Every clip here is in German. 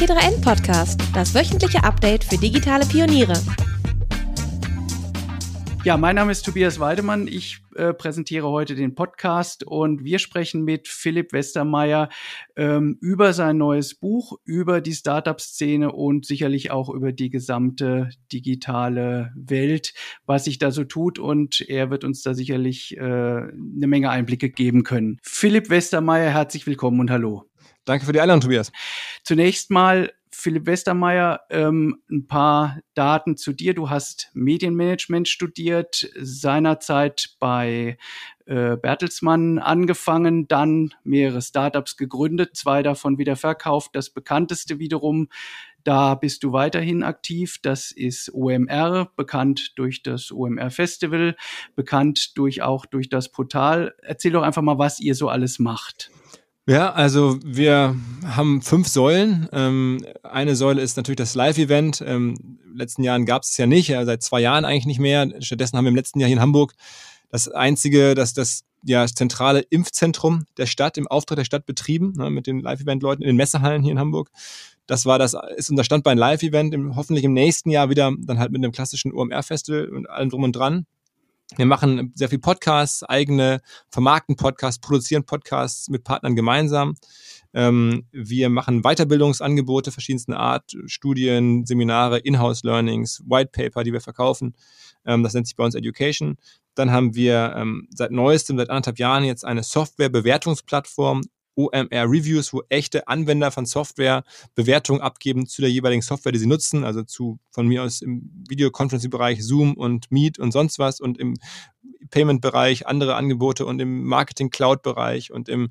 T3N Podcast, das wöchentliche Update für digitale Pioniere. Ja, mein Name ist Tobias Weidemann. Ich äh, präsentiere heute den Podcast und wir sprechen mit Philipp Westermeier ähm, über sein neues Buch, über die Startup-Szene und sicherlich auch über die gesamte digitale Welt, was sich da so tut. Und er wird uns da sicherlich äh, eine Menge Einblicke geben können. Philipp Westermeier, herzlich willkommen und hallo. Danke für die Einladung, Tobias. Zunächst mal Philipp Westermeier, ähm, ein paar Daten zu dir. Du hast Medienmanagement studiert, seinerzeit bei äh, Bertelsmann angefangen, dann mehrere Startups gegründet, zwei davon wieder verkauft. Das bekannteste wiederum, da bist du weiterhin aktiv. Das ist OMR, bekannt durch das OMR Festival, bekannt durch auch durch das Portal. Erzähl doch einfach mal, was ihr so alles macht. Ja, also wir haben fünf Säulen. Ähm, eine Säule ist natürlich das Live-Event. Ähm, in den letzten Jahren gab es ja nicht, seit zwei Jahren eigentlich nicht mehr. Stattdessen haben wir im letzten Jahr hier in Hamburg das einzige, das, das ja, zentrale Impfzentrum der Stadt im Auftrag der Stadt betrieben, ne, mit den Live-Event-Leuten in den Messehallen hier in Hamburg. Das war das, ist unser Standbein Live-Event, hoffentlich im nächsten Jahr wieder dann halt mit einem klassischen OMR-Festival und allem drum und dran. Wir machen sehr viel Podcasts, eigene vermarkten Podcasts, produzieren Podcasts mit Partnern gemeinsam. Ähm, wir machen Weiterbildungsangebote verschiedenster Art, Studien, Seminare, Inhouse-Learnings, White Paper, die wir verkaufen. Ähm, das nennt sich bei uns Education. Dann haben wir ähm, seit neuestem, seit anderthalb Jahren jetzt eine Software-Bewertungsplattform, OMR Reviews, wo echte Anwender von Software Bewertungen abgeben zu der jeweiligen Software, die sie nutzen, also zu von mir aus im Videoconferencing-Bereich Zoom und Meet und sonst was und im Payment-Bereich andere Angebote und im Marketing-Cloud-Bereich und im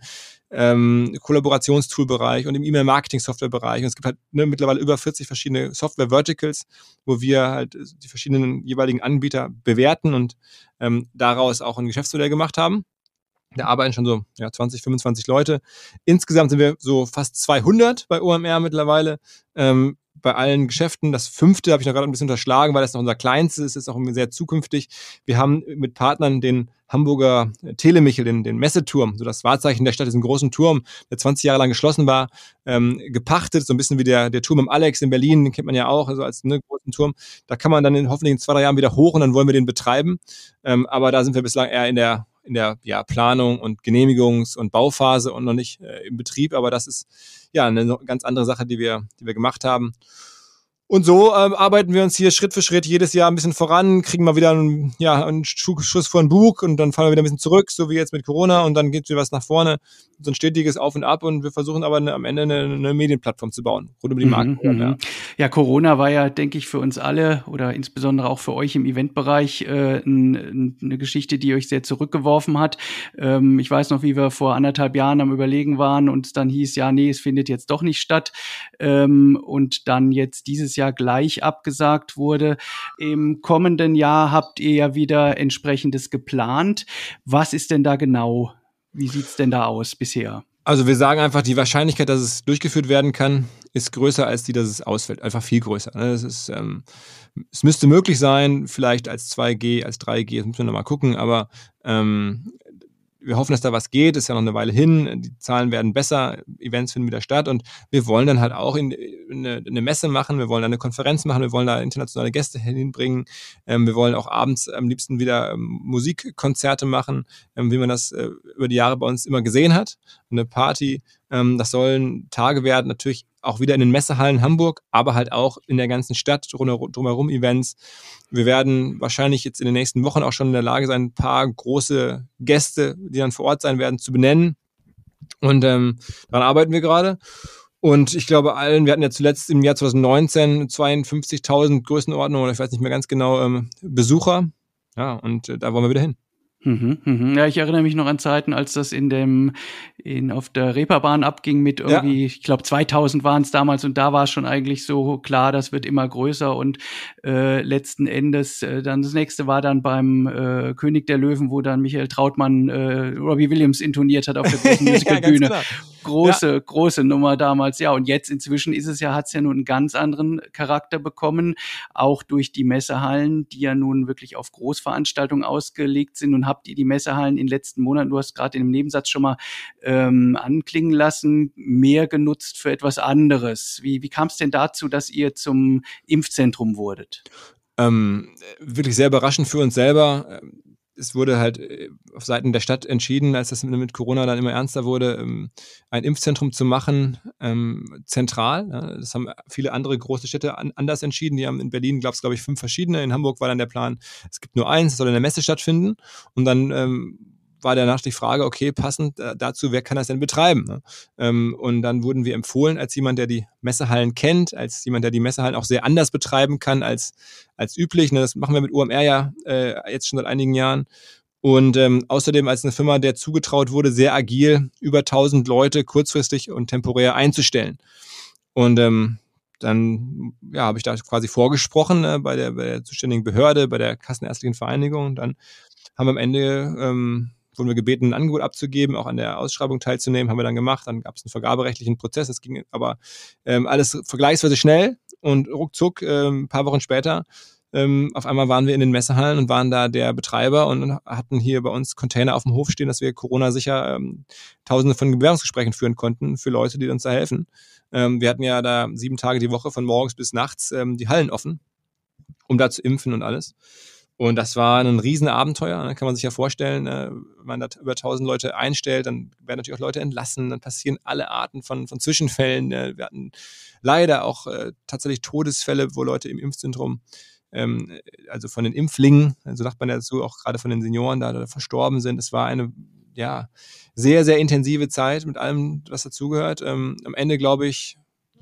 ähm, Kollaborationstool-Bereich und im E-Mail-Marketing-Software-Bereich. Und es gibt halt ne, mittlerweile über 40 verschiedene Software-Verticals, wo wir halt die verschiedenen jeweiligen Anbieter bewerten und ähm, daraus auch ein Geschäftsmodell gemacht haben. Da arbeiten schon so ja, 20, 25 Leute. Insgesamt sind wir so fast 200 bei OMR mittlerweile. Ähm, bei allen Geschäften. Das fünfte habe ich noch gerade ein bisschen unterschlagen, weil das noch unser kleinstes ist, ist auch sehr zukünftig. Wir haben mit Partnern den Hamburger Telemichel, den, den Messeturm, so das Wahrzeichen der Stadt, diesen großen Turm, der 20 Jahre lang geschlossen war, ähm, gepachtet, so ein bisschen wie der, der Turm im Alex in Berlin, den kennt man ja auch, also als ne, großen Turm. Da kann man dann in, hoffentlich in zwei, drei Jahren wieder hoch und dann wollen wir den betreiben. Ähm, aber da sind wir bislang eher in der in der ja, Planung und Genehmigungs- und Bauphase und noch nicht äh, im Betrieb. Aber das ist ja eine ganz andere Sache, die wir, die wir gemacht haben. Und so ähm, arbeiten wir uns hier Schritt für Schritt jedes Jahr ein bisschen voran, kriegen mal wieder einen, ja, einen Schuss vor ein Bug und dann fallen wir wieder ein bisschen zurück, so wie jetzt mit Corona und dann geht wieder was nach vorne. So ein stetiges Auf und Ab und wir versuchen aber eine, am Ende eine, eine, Medienplattform zu bauen, rund um die Marken. Mhm, ja. ja, Corona war ja, denke ich, für uns alle oder insbesondere auch für euch im Eventbereich äh, ein, eine Geschichte, die euch sehr zurückgeworfen hat. Ähm, ich weiß noch, wie wir vor anderthalb Jahren am Überlegen waren und dann hieß, ja, nee, es findet jetzt doch nicht statt. Ähm, und dann jetzt dieses Jahr gleich abgesagt wurde. Im kommenden Jahr habt ihr ja wieder entsprechendes geplant. Was ist denn da genau? Wie sieht's denn da aus bisher? Also wir sagen einfach, die Wahrscheinlichkeit, dass es durchgeführt werden kann, ist größer als die, dass es ausfällt. Einfach viel größer. Ne? Es, ist, ähm, es müsste möglich sein, vielleicht als 2G, als 3G, das müssen wir nochmal gucken, aber ähm, wir hoffen, dass da was geht, ist ja noch eine Weile hin, die Zahlen werden besser, Events finden wieder statt. Und wir wollen dann halt auch in, in eine, eine, Messe machen, wir wollen da eine Konferenz machen, wir wollen da internationale Gäste hinbringen, ähm, wir wollen auch abends am liebsten wieder ähm, Musikkonzerte machen, ähm, wie man das äh, über die Jahre bei uns immer gesehen hat, eine Party, ähm, das sollen Tage werden, natürlich auch wieder in den Messehallen Hamburg, aber halt auch in der ganzen Stadt drumherum Events. Wir werden wahrscheinlich jetzt in den nächsten Wochen auch schon in der Lage sein, ein paar große Gäste, die dann vor Ort sein werden, zu benennen. Und ähm, daran arbeiten wir gerade. Und ich glaube allen, wir hatten ja zuletzt im Jahr 2019 52.000 Größenordnung, oder ich weiß nicht mehr ganz genau, ähm, Besucher. Ja, und äh, da wollen wir wieder hin. Mhm, mhm. Ja, ich erinnere mich noch an Zeiten, als das in dem in auf der Reeperbahn abging mit irgendwie, ja. ich glaube 2000 waren es damals und da war es schon eigentlich so klar, das wird immer größer und äh, letzten Endes äh, dann das nächste war dann beim äh, König der Löwen, wo dann Michael Trautmann äh, Robbie Williams intoniert hat auf der großen Musicalbühne. ja, große, ja. große Nummer damals. Ja, und jetzt inzwischen ist es ja, hat es ja nun einen ganz anderen Charakter bekommen, auch durch die Messehallen, die ja nun wirklich auf Großveranstaltungen ausgelegt sind und habt ihr die Messehallen in den letzten Monaten, du hast gerade in dem Nebensatz schon mal ähm, anklingen lassen, mehr genutzt für etwas anderes. Wie, wie kam es denn dazu, dass ihr zum Impfzentrum wurdet? Ähm, wirklich sehr überraschend für uns selber es wurde halt äh, auf Seiten der Stadt entschieden, als das mit Corona dann immer ernster wurde, ähm, ein Impfzentrum zu machen, ähm, zentral. Das haben viele andere große Städte anders entschieden. Die haben in Berlin, glaube ich, fünf verschiedene. In Hamburg war dann der Plan, es gibt nur eins, es soll in der Messe stattfinden. Und dann ähm, war danach die Frage, okay, passend äh, dazu, wer kann das denn betreiben? Ne? Ähm, und dann wurden wir empfohlen als jemand, der die Messehallen kennt, als jemand, der die Messehallen auch sehr anders betreiben kann als, als üblich. Ne? Das machen wir mit UMR ja äh, jetzt schon seit einigen Jahren. Und ähm, außerdem als eine Firma, der zugetraut wurde, sehr agil über 1000 Leute kurzfristig und temporär einzustellen. Und ähm, dann ja, habe ich da quasi vorgesprochen äh, bei, der, bei der zuständigen Behörde, bei der Kassenärztlichen Vereinigung. Und dann haben wir am Ende ähm, wurden wir gebeten, ein Angebot abzugeben, auch an der Ausschreibung teilzunehmen, haben wir dann gemacht. Dann gab es einen vergaberechtlichen Prozess. Das ging aber ähm, alles vergleichsweise schnell und ruckzuck, ähm, ein paar Wochen später, ähm, auf einmal waren wir in den Messehallen und waren da der Betreiber und hatten hier bei uns Container auf dem Hof stehen, dass wir Corona-sicher ähm, tausende von Bewerbungsgesprächen führen konnten für Leute, die uns da helfen. Ähm, wir hatten ja da sieben Tage die Woche von morgens bis nachts ähm, die Hallen offen, um da zu impfen und alles. Und das war ein Riesenabenteuer. Ne, kann man sich ja vorstellen, äh, wenn man da über 1000 Leute einstellt, dann werden natürlich auch Leute entlassen, dann passieren alle Arten von, von Zwischenfällen. Ne. Wir hatten leider auch äh, tatsächlich Todesfälle, wo Leute im Impfzentrum, ähm, also von den Impflingen, so sagt man dazu, auch gerade von den Senioren da, da verstorben sind. Es war eine ja, sehr, sehr intensive Zeit mit allem, was dazugehört. Ähm, am Ende, glaube ich,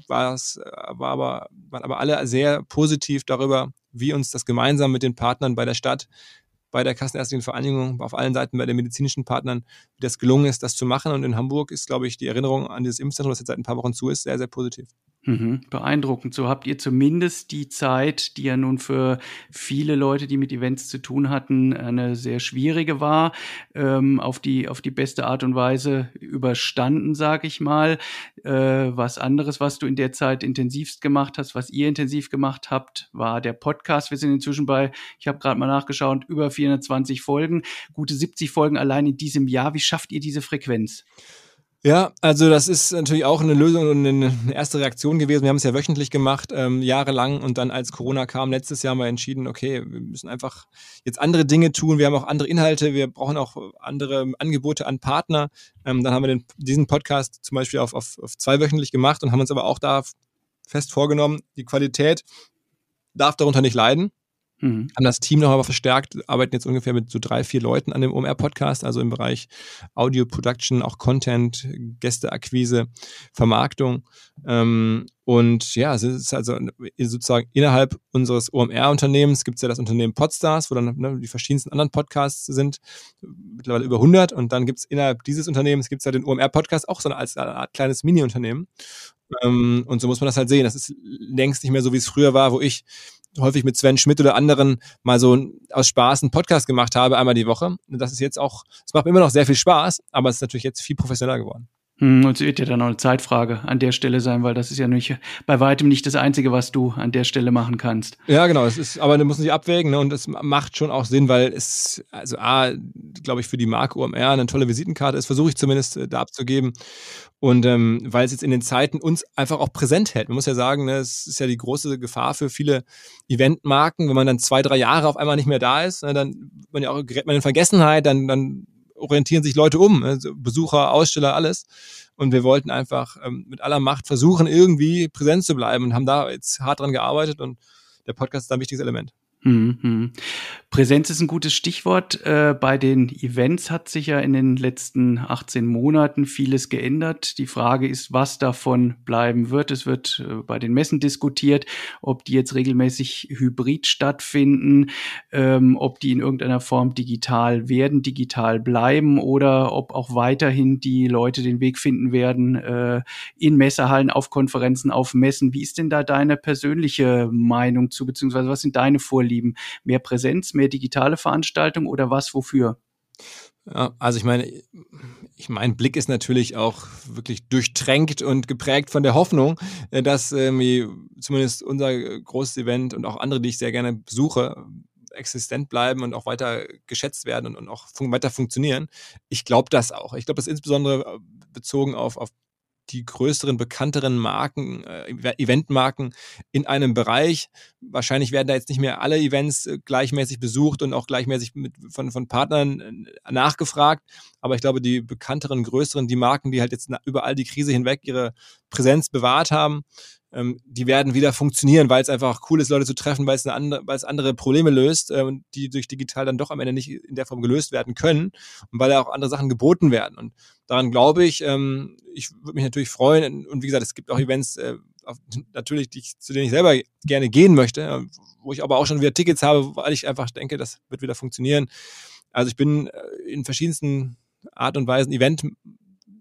war es, äh, war aber, waren aber alle sehr positiv darüber, wie uns das gemeinsam mit den Partnern bei der Stadt, bei der Kassenärztlichen Vereinigung, auf allen Seiten bei den medizinischen Partnern, wie das gelungen ist, das zu machen. Und in Hamburg ist, glaube ich, die Erinnerung an dieses Impfzentrum, das jetzt seit ein paar Wochen zu ist, sehr, sehr positiv. Mhm, beeindruckend. So habt ihr zumindest die Zeit, die ja nun für viele Leute, die mit Events zu tun hatten, eine sehr schwierige war, ähm, auf die auf die beste Art und Weise überstanden, sag ich mal. Äh, was anderes, was du in der Zeit intensivst gemacht hast, was ihr intensiv gemacht habt, war der Podcast. Wir sind inzwischen bei, ich habe gerade mal nachgeschaut, über 420 Folgen, gute 70 Folgen allein in diesem Jahr. Wie schafft ihr diese Frequenz? Ja, also das ist natürlich auch eine Lösung und eine erste Reaktion gewesen. Wir haben es ja wöchentlich gemacht, ähm, jahrelang. Und dann, als Corona kam, letztes Jahr haben wir entschieden, okay, wir müssen einfach jetzt andere Dinge tun. Wir haben auch andere Inhalte, wir brauchen auch andere Angebote an Partner. Ähm, dann haben wir den, diesen Podcast zum Beispiel auf, auf, auf zweiwöchentlich gemacht und haben uns aber auch da fest vorgenommen, die Qualität darf darunter nicht leiden. Mhm. Haben das Team noch aber verstärkt, arbeiten jetzt ungefähr mit so drei, vier Leuten an dem OMR-Podcast, also im Bereich Audio Production, auch Content, Gästeakquise, Vermarktung. Ähm, und ja, es ist also sozusagen innerhalb unseres OMR-Unternehmens gibt es ja das Unternehmen Podstars, wo dann ne, die verschiedensten anderen Podcasts sind, mittlerweile über 100. Und dann gibt es innerhalb dieses Unternehmens gibt es ja den OMR-Podcast auch so eine, als eine Art kleines Mini-Unternehmen. Ähm, und so muss man das halt sehen. Das ist längst nicht mehr so, wie es früher war, wo ich häufig mit Sven Schmidt oder anderen mal so aus Spaß einen Podcast gemacht habe, einmal die Woche. Das ist jetzt auch, es macht immer noch sehr viel Spaß, aber es ist natürlich jetzt viel professioneller geworden. Hm, und es wird ja dann auch eine Zeitfrage an der Stelle sein, weil das ist ja nicht bei weitem nicht das Einzige, was du an der Stelle machen kannst. Ja, genau. Es ist, aber du musst sich abwägen ne? und es macht schon auch Sinn, weil es, also A, glaube ich, für die Marke OMR eine tolle Visitenkarte ist, versuche ich zumindest äh, da abzugeben. Und ähm, weil es jetzt in den Zeiten uns einfach auch präsent hält. Man muss ja sagen, ne, es ist ja die große Gefahr für viele Eventmarken, wenn man dann zwei, drei Jahre auf einmal nicht mehr da ist, ne, dann man ja auch gerät man in Vergessenheit, dann, dann orientieren sich Leute um, also Besucher, Aussteller, alles. Und wir wollten einfach ähm, mit aller Macht versuchen, irgendwie präsent zu bleiben und haben da jetzt hart dran gearbeitet und der Podcast ist da ein wichtiges Element. Mhm. Präsenz ist ein gutes Stichwort. Äh, bei den Events hat sich ja in den letzten 18 Monaten vieles geändert. Die Frage ist, was davon bleiben wird. Es wird äh, bei den Messen diskutiert, ob die jetzt regelmäßig hybrid stattfinden, ähm, ob die in irgendeiner Form digital werden, digital bleiben oder ob auch weiterhin die Leute den Weg finden werden äh, in Messehallen, auf Konferenzen, auf Messen. Wie ist denn da deine persönliche Meinung zu, beziehungsweise was sind deine Vorlieben? Mehr Präsenz, mehr digitale Veranstaltung oder was, wofür? Ja, also ich meine, ich mein Blick ist natürlich auch wirklich durchtränkt und geprägt von der Hoffnung, äh, dass ähm, zumindest unser großes Event und auch andere, die ich sehr gerne besuche, existent bleiben und auch weiter geschätzt werden und, und auch fun weiter funktionieren. Ich glaube das auch. Ich glaube das insbesondere äh, bezogen auf, auf die größeren, bekannteren Marken, äh, Eventmarken in einem Bereich. Wahrscheinlich werden da jetzt nicht mehr alle Events äh, gleichmäßig besucht und auch gleichmäßig mit, von, von Partnern äh, nachgefragt. Aber ich glaube, die bekannteren, größeren, die Marken, die halt jetzt über all die Krise hinweg ihre Präsenz bewahrt haben, ähm, die werden wieder funktionieren, weil es einfach cool ist, Leute zu treffen, weil es, andere, andere Probleme löst, äh, die durch digital dann doch am Ende nicht in der Form gelöst werden können und weil auch andere Sachen geboten werden. Und daran glaube ich, ähm, ich würde mich natürlich freuen. Und wie gesagt, es gibt auch Events, äh, auf, natürlich, die ich, zu denen ich selber gerne gehen möchte, äh, wo ich aber auch schon wieder Tickets habe, weil ich einfach denke, das wird wieder funktionieren. Also ich bin äh, in verschiedensten Art und Weisen Event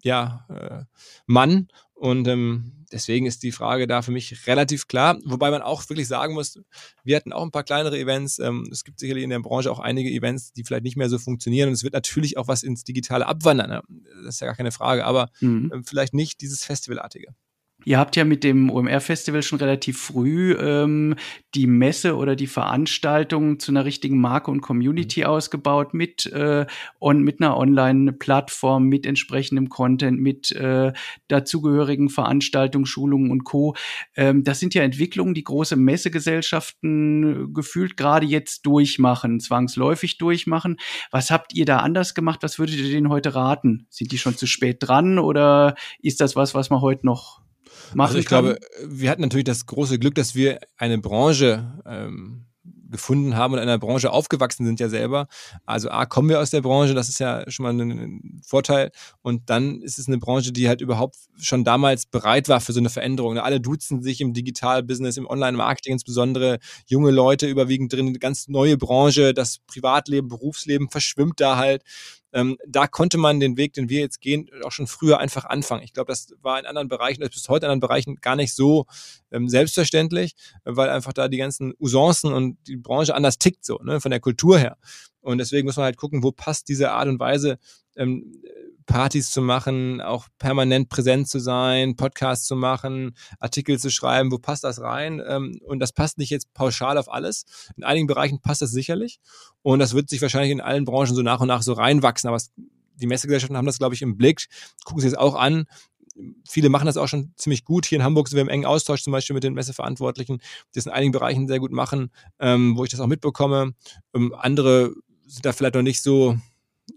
ja, äh, Mann und ähm, deswegen ist die Frage da für mich relativ klar. Wobei man auch wirklich sagen muss, wir hatten auch ein paar kleinere Events. Ähm, es gibt sicherlich in der Branche auch einige Events, die vielleicht nicht mehr so funktionieren. Und es wird natürlich auch was ins Digitale abwandern. Ne? Das ist ja gar keine Frage. Aber mhm. ähm, vielleicht nicht dieses Festivalartige. Ihr habt ja mit dem OMR-Festival schon relativ früh ähm, die Messe oder die Veranstaltung zu einer richtigen Marke und Community mhm. ausgebaut mit, äh, on, mit einer Online-Plattform, mit entsprechendem Content, mit äh, dazugehörigen Veranstaltungen, Schulungen und Co. Ähm, das sind ja Entwicklungen, die große Messegesellschaften gefühlt gerade jetzt durchmachen, zwangsläufig durchmachen. Was habt ihr da anders gemacht? Was würdet ihr denen heute raten? Sind die schon zu spät dran oder ist das was, was man heute noch machen also ich kann? glaube, wir hatten natürlich das große Glück, dass wir eine Branche ähm, gefunden haben und in einer Branche aufgewachsen sind ja selber. Also A, kommen wir aus der Branche, das ist ja schon mal ein Vorteil. Und dann ist es eine Branche, die halt überhaupt schon damals bereit war für so eine Veränderung. Alle duzen sich im Digital-Business, im Online-Marketing insbesondere, junge Leute überwiegend drin, eine ganz neue Branche, das Privatleben, Berufsleben verschwimmt da halt ähm, da konnte man den Weg, den wir jetzt gehen, auch schon früher einfach anfangen. Ich glaube, das war in anderen Bereichen, das ist bis heute in anderen Bereichen gar nicht so ähm, selbstverständlich, weil einfach da die ganzen Usancen und die Branche anders tickt so, ne, von der Kultur her. Und deswegen muss man halt gucken, wo passt diese Art und Weise, ähm, Partys zu machen, auch permanent präsent zu sein, Podcasts zu machen, Artikel zu schreiben, wo passt das rein? Ähm, und das passt nicht jetzt pauschal auf alles. In einigen Bereichen passt das sicherlich. Und das wird sich wahrscheinlich in allen Branchen so nach und nach so reinwachsen. Aber es, die Messegesellschaften haben das, glaube ich, im Blick, gucken sie es auch an. Viele machen das auch schon ziemlich gut. Hier in Hamburg sind wir im engen Austausch zum Beispiel mit den Messeverantwortlichen, die das in einigen Bereichen sehr gut machen, ähm, wo ich das auch mitbekomme. Ähm, andere sind da vielleicht noch nicht so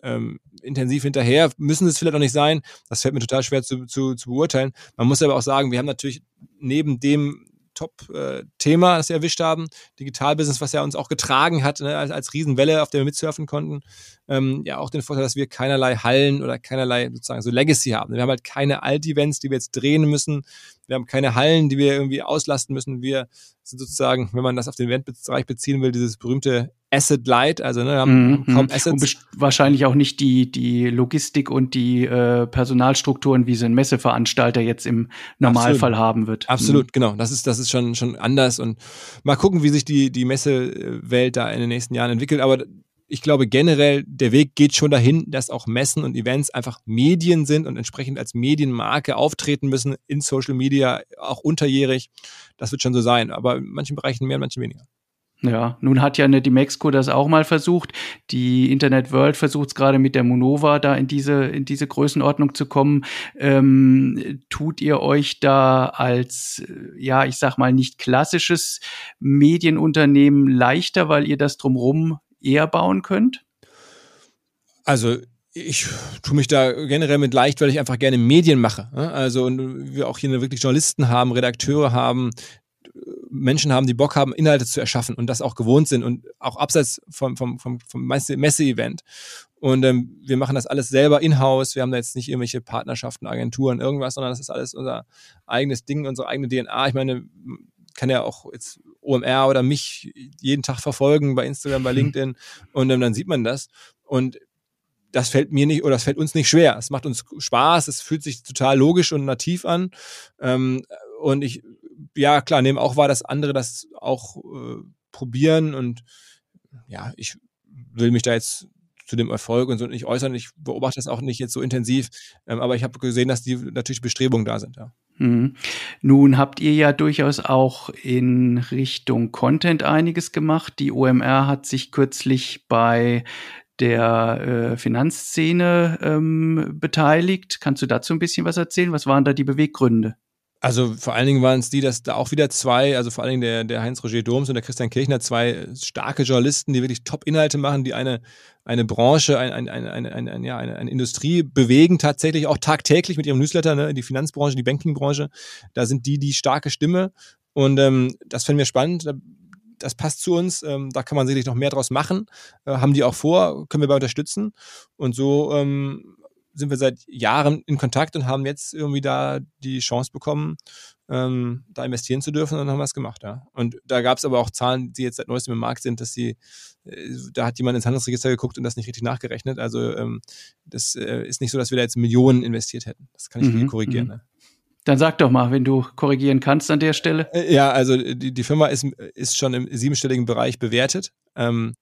ähm, intensiv hinterher, müssen es vielleicht auch nicht sein. Das fällt mir total schwer zu, zu, zu beurteilen. Man muss aber auch sagen, wir haben natürlich neben dem Top-Thema, das wir erwischt haben. Digitalbusiness, was ja uns auch getragen hat, ne, als, als Riesenwelle, auf der wir mitsurfen konnten. Ähm, ja, auch den Vorteil, dass wir keinerlei Hallen oder keinerlei sozusagen so Legacy haben. Wir haben halt keine Alt-Events, die wir jetzt drehen müssen. Wir haben keine Hallen, die wir irgendwie auslasten müssen. Wir sind sozusagen, wenn man das auf den Eventbereich beziehen will, dieses berühmte Asset Light, also ne, haben mhm. kaum Assets. Und wahrscheinlich auch nicht die, die Logistik und die äh, Personalstrukturen, wie so ein Messeveranstalter jetzt im Normalfall Absolut. haben wird. Absolut, mhm. genau. Das ist, das ist schon, schon anders und mal gucken, wie sich die, die Messewelt da in den nächsten Jahren entwickelt. Aber ich glaube generell, der Weg geht schon dahin, dass auch Messen und Events einfach Medien sind und entsprechend als Medienmarke auftreten müssen in Social Media, auch unterjährig. Das wird schon so sein, aber in manchen Bereichen mehr, in manchen weniger. Ja, nun hat ja eine Dimexco das auch mal versucht. Die Internet World versucht es gerade mit der Monova da in diese, in diese Größenordnung zu kommen. Ähm, tut ihr euch da als, ja, ich sag mal, nicht klassisches Medienunternehmen leichter, weil ihr das drumrum eher bauen könnt? Also ich tue mich da generell mit leicht, weil ich einfach gerne Medien mache. Ne? Also und wir auch hier wirklich Journalisten haben, Redakteure haben, Menschen haben, die Bock haben, Inhalte zu erschaffen und das auch gewohnt sind und auch abseits vom, vom, vom, vom Messe-Event. Und ähm, wir machen das alles selber in-house. Wir haben da jetzt nicht irgendwelche Partnerschaften, Agenturen, irgendwas, sondern das ist alles unser eigenes Ding, unsere eigene DNA. Ich meine, kann ja auch jetzt OMR oder mich jeden Tag verfolgen bei Instagram, bei LinkedIn und ähm, dann sieht man das. Und das fällt mir nicht oder das fällt uns nicht schwer. Es macht uns Spaß, es fühlt sich total logisch und nativ an. Ähm, und ich ja, klar, nehme auch wahr, dass andere das auch äh, probieren und ja, ich will mich da jetzt zu dem Erfolg und so nicht äußern. Ich beobachte das auch nicht jetzt so intensiv, ähm, aber ich habe gesehen, dass die natürlich Bestrebungen da sind, ja. Mhm. Nun habt ihr ja durchaus auch in Richtung Content einiges gemacht. Die OMR hat sich kürzlich bei der äh, Finanzszene ähm, beteiligt. Kannst du dazu ein bisschen was erzählen? Was waren da die Beweggründe? Also vor allen Dingen waren es die, dass da auch wieder zwei, also vor allen Dingen der, der Heinz-Roger Doms und der Christian Kirchner, zwei starke Journalisten, die wirklich Top-Inhalte machen, die eine, eine Branche, ein, ein, ein, ein, ein, ja, eine, eine Industrie bewegen, tatsächlich auch tagtäglich mit ihrem Newsletter, ne, die Finanzbranche, die Bankingbranche. Da sind die die starke Stimme. Und ähm, das finden wir spannend. Das passt zu uns. Ähm, da kann man sicherlich noch mehr draus machen. Äh, haben die auch vor, können wir bei unterstützen. Und so ähm, sind wir seit Jahren in Kontakt und haben jetzt irgendwie da die Chance bekommen, ähm, da investieren zu dürfen und dann haben wir es gemacht, ja. Und da gab es aber auch Zahlen, die jetzt seit neuestem im Markt sind, dass sie, äh, da hat jemand ins Handelsregister geguckt und das nicht richtig nachgerechnet. Also ähm, das äh, ist nicht so, dass wir da jetzt Millionen investiert hätten. Das kann ich mhm, korrigieren. Mhm. Ne? Dann sag doch mal, wenn du korrigieren kannst an der Stelle. Äh, ja, also die, die Firma ist, ist schon im siebenstelligen Bereich bewertet. Ähm, ähm,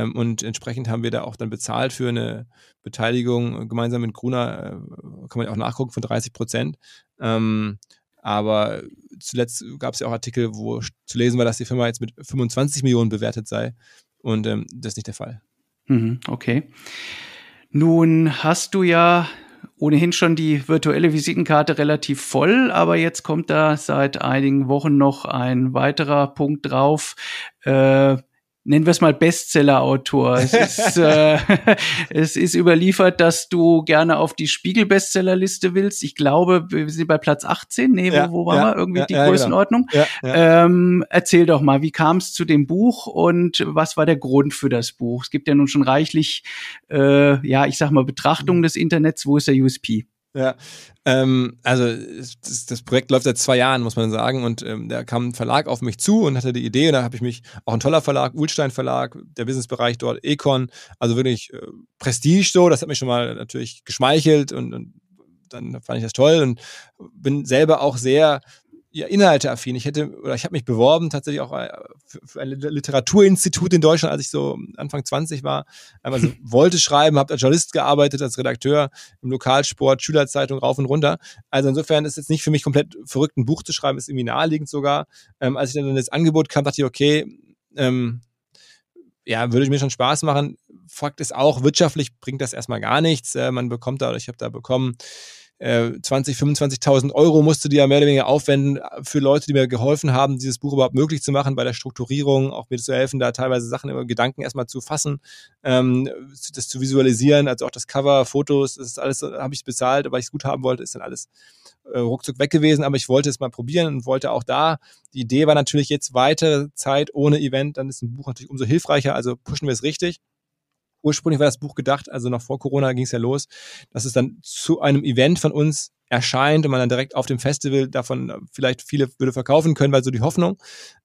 und entsprechend haben wir da auch dann bezahlt für eine Beteiligung gemeinsam mit Gruner, äh, kann man ja auch nachgucken, von 30 Prozent. Ähm, aber zuletzt gab es ja auch Artikel, wo zu lesen war, dass die Firma jetzt mit 25 Millionen bewertet sei. Und ähm, das ist nicht der Fall. Mhm, okay. Nun hast du ja ohnehin schon die virtuelle Visitenkarte relativ voll, aber jetzt kommt da seit einigen Wochen noch ein weiterer Punkt drauf. Äh, nennen wir es mal Bestseller-Autor. Es ist, äh, es ist überliefert, dass du gerne auf die Spiegel-Bestsellerliste willst. Ich glaube, wir sind bei Platz 18. Nee, ja, wo, wo waren ja, wir? Irgendwie ja, die genau. Größenordnung. Genau. Ähm, erzähl doch mal, wie kam es zu dem Buch und was war der Grund für das Buch? Es gibt ja nun schon reichlich, äh, ja, ich sag mal, Betrachtungen des Internets. Wo ist der USP? Ja, ähm, also das, das, Projekt läuft seit zwei Jahren, muss man sagen. Und ähm, da kam ein Verlag auf mich zu und hatte die Idee. Und da habe ich mich, auch ein toller Verlag, Ulstein Verlag, der Businessbereich dort, Econ, also wirklich äh, Prestige so, das hat mich schon mal natürlich geschmeichelt und, und dann fand ich das toll und bin selber auch sehr ja, inhalteaffin. Ich hätte, oder ich habe mich beworben tatsächlich auch äh, für, für ein Literaturinstitut in Deutschland, als ich so Anfang 20 war. Also wollte schreiben, habe als Journalist gearbeitet, als Redakteur im Lokalsport, Schülerzeitung rauf und runter. Also insofern ist es jetzt nicht für mich komplett verrückt, ein Buch zu schreiben, ist irgendwie naheliegend sogar. Ähm, als ich dann das Angebot kam, dachte ich, okay, ähm, ja, würde ich mir schon Spaß machen. Fakt ist auch, wirtschaftlich bringt das erstmal gar nichts. Äh, man bekommt da, oder ich habe da bekommen, 20, äh, 25.000 Euro musste die ja mehr oder weniger aufwenden für Leute, die mir geholfen haben, dieses Buch überhaupt möglich zu machen, bei der Strukturierung, auch mir zu helfen, da teilweise Sachen, immer Gedanken erstmal zu fassen, ähm, das zu visualisieren, also auch das Cover, Fotos, das ist alles, habe ich bezahlt, weil ich es gut haben wollte, ist dann alles äh, ruckzuck weg gewesen, aber ich wollte es mal probieren und wollte auch da, die Idee war natürlich jetzt weitere Zeit ohne Event, dann ist ein Buch natürlich umso hilfreicher, also pushen wir es richtig ursprünglich war das Buch gedacht, also noch vor Corona ging es ja los, dass es dann zu einem Event von uns erscheint und man dann direkt auf dem Festival davon äh, vielleicht viele würde verkaufen können, weil so die Hoffnung.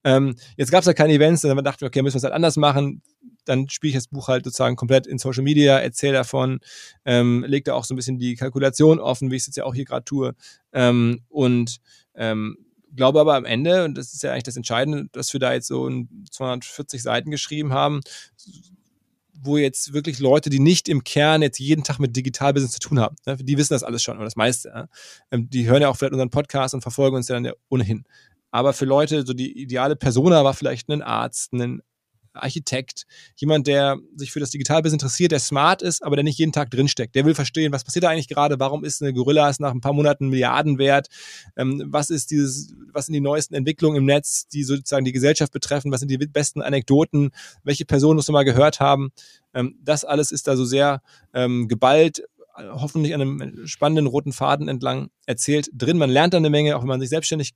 Ähm, jetzt gab es ja keine Events, dann dachten wir, okay, müssen wir es halt anders machen. Dann spiele ich das Buch halt sozusagen komplett in Social Media, erzähle davon, ähm, lege da auch so ein bisschen die Kalkulation offen, wie ich es jetzt ja auch hier gerade tue. Ähm, und ähm, glaube aber am Ende, und das ist ja eigentlich das Entscheidende, dass wir da jetzt so 240 Seiten geschrieben haben, wo jetzt wirklich Leute, die nicht im Kern jetzt jeden Tag mit Digitalbusiness zu tun haben, ne, die wissen das alles schon oder das meiste. Ähm, die hören ja auch vielleicht unseren Podcast und verfolgen uns ja dann ja ohnehin. Aber für Leute, so die ideale Persona war vielleicht ein Arzt, ein Architekt, jemand, der sich für das Digitalbusiness interessiert, der smart ist, aber der nicht jeden Tag drinsteckt. Der will verstehen, was passiert da eigentlich gerade, warum ist eine Gorillas nach ein paar Monaten Milliarden wert, ähm, was ist dieses, was sind die neuesten Entwicklungen im Netz, die sozusagen die Gesellschaft betreffen, was sind die besten Anekdoten, welche Personen musst du mal gehört haben. Ähm, das alles ist da so sehr ähm, geballt hoffentlich an einem spannenden roten Faden entlang erzählt drin. Man lernt da eine Menge, auch wenn man sich selbstständig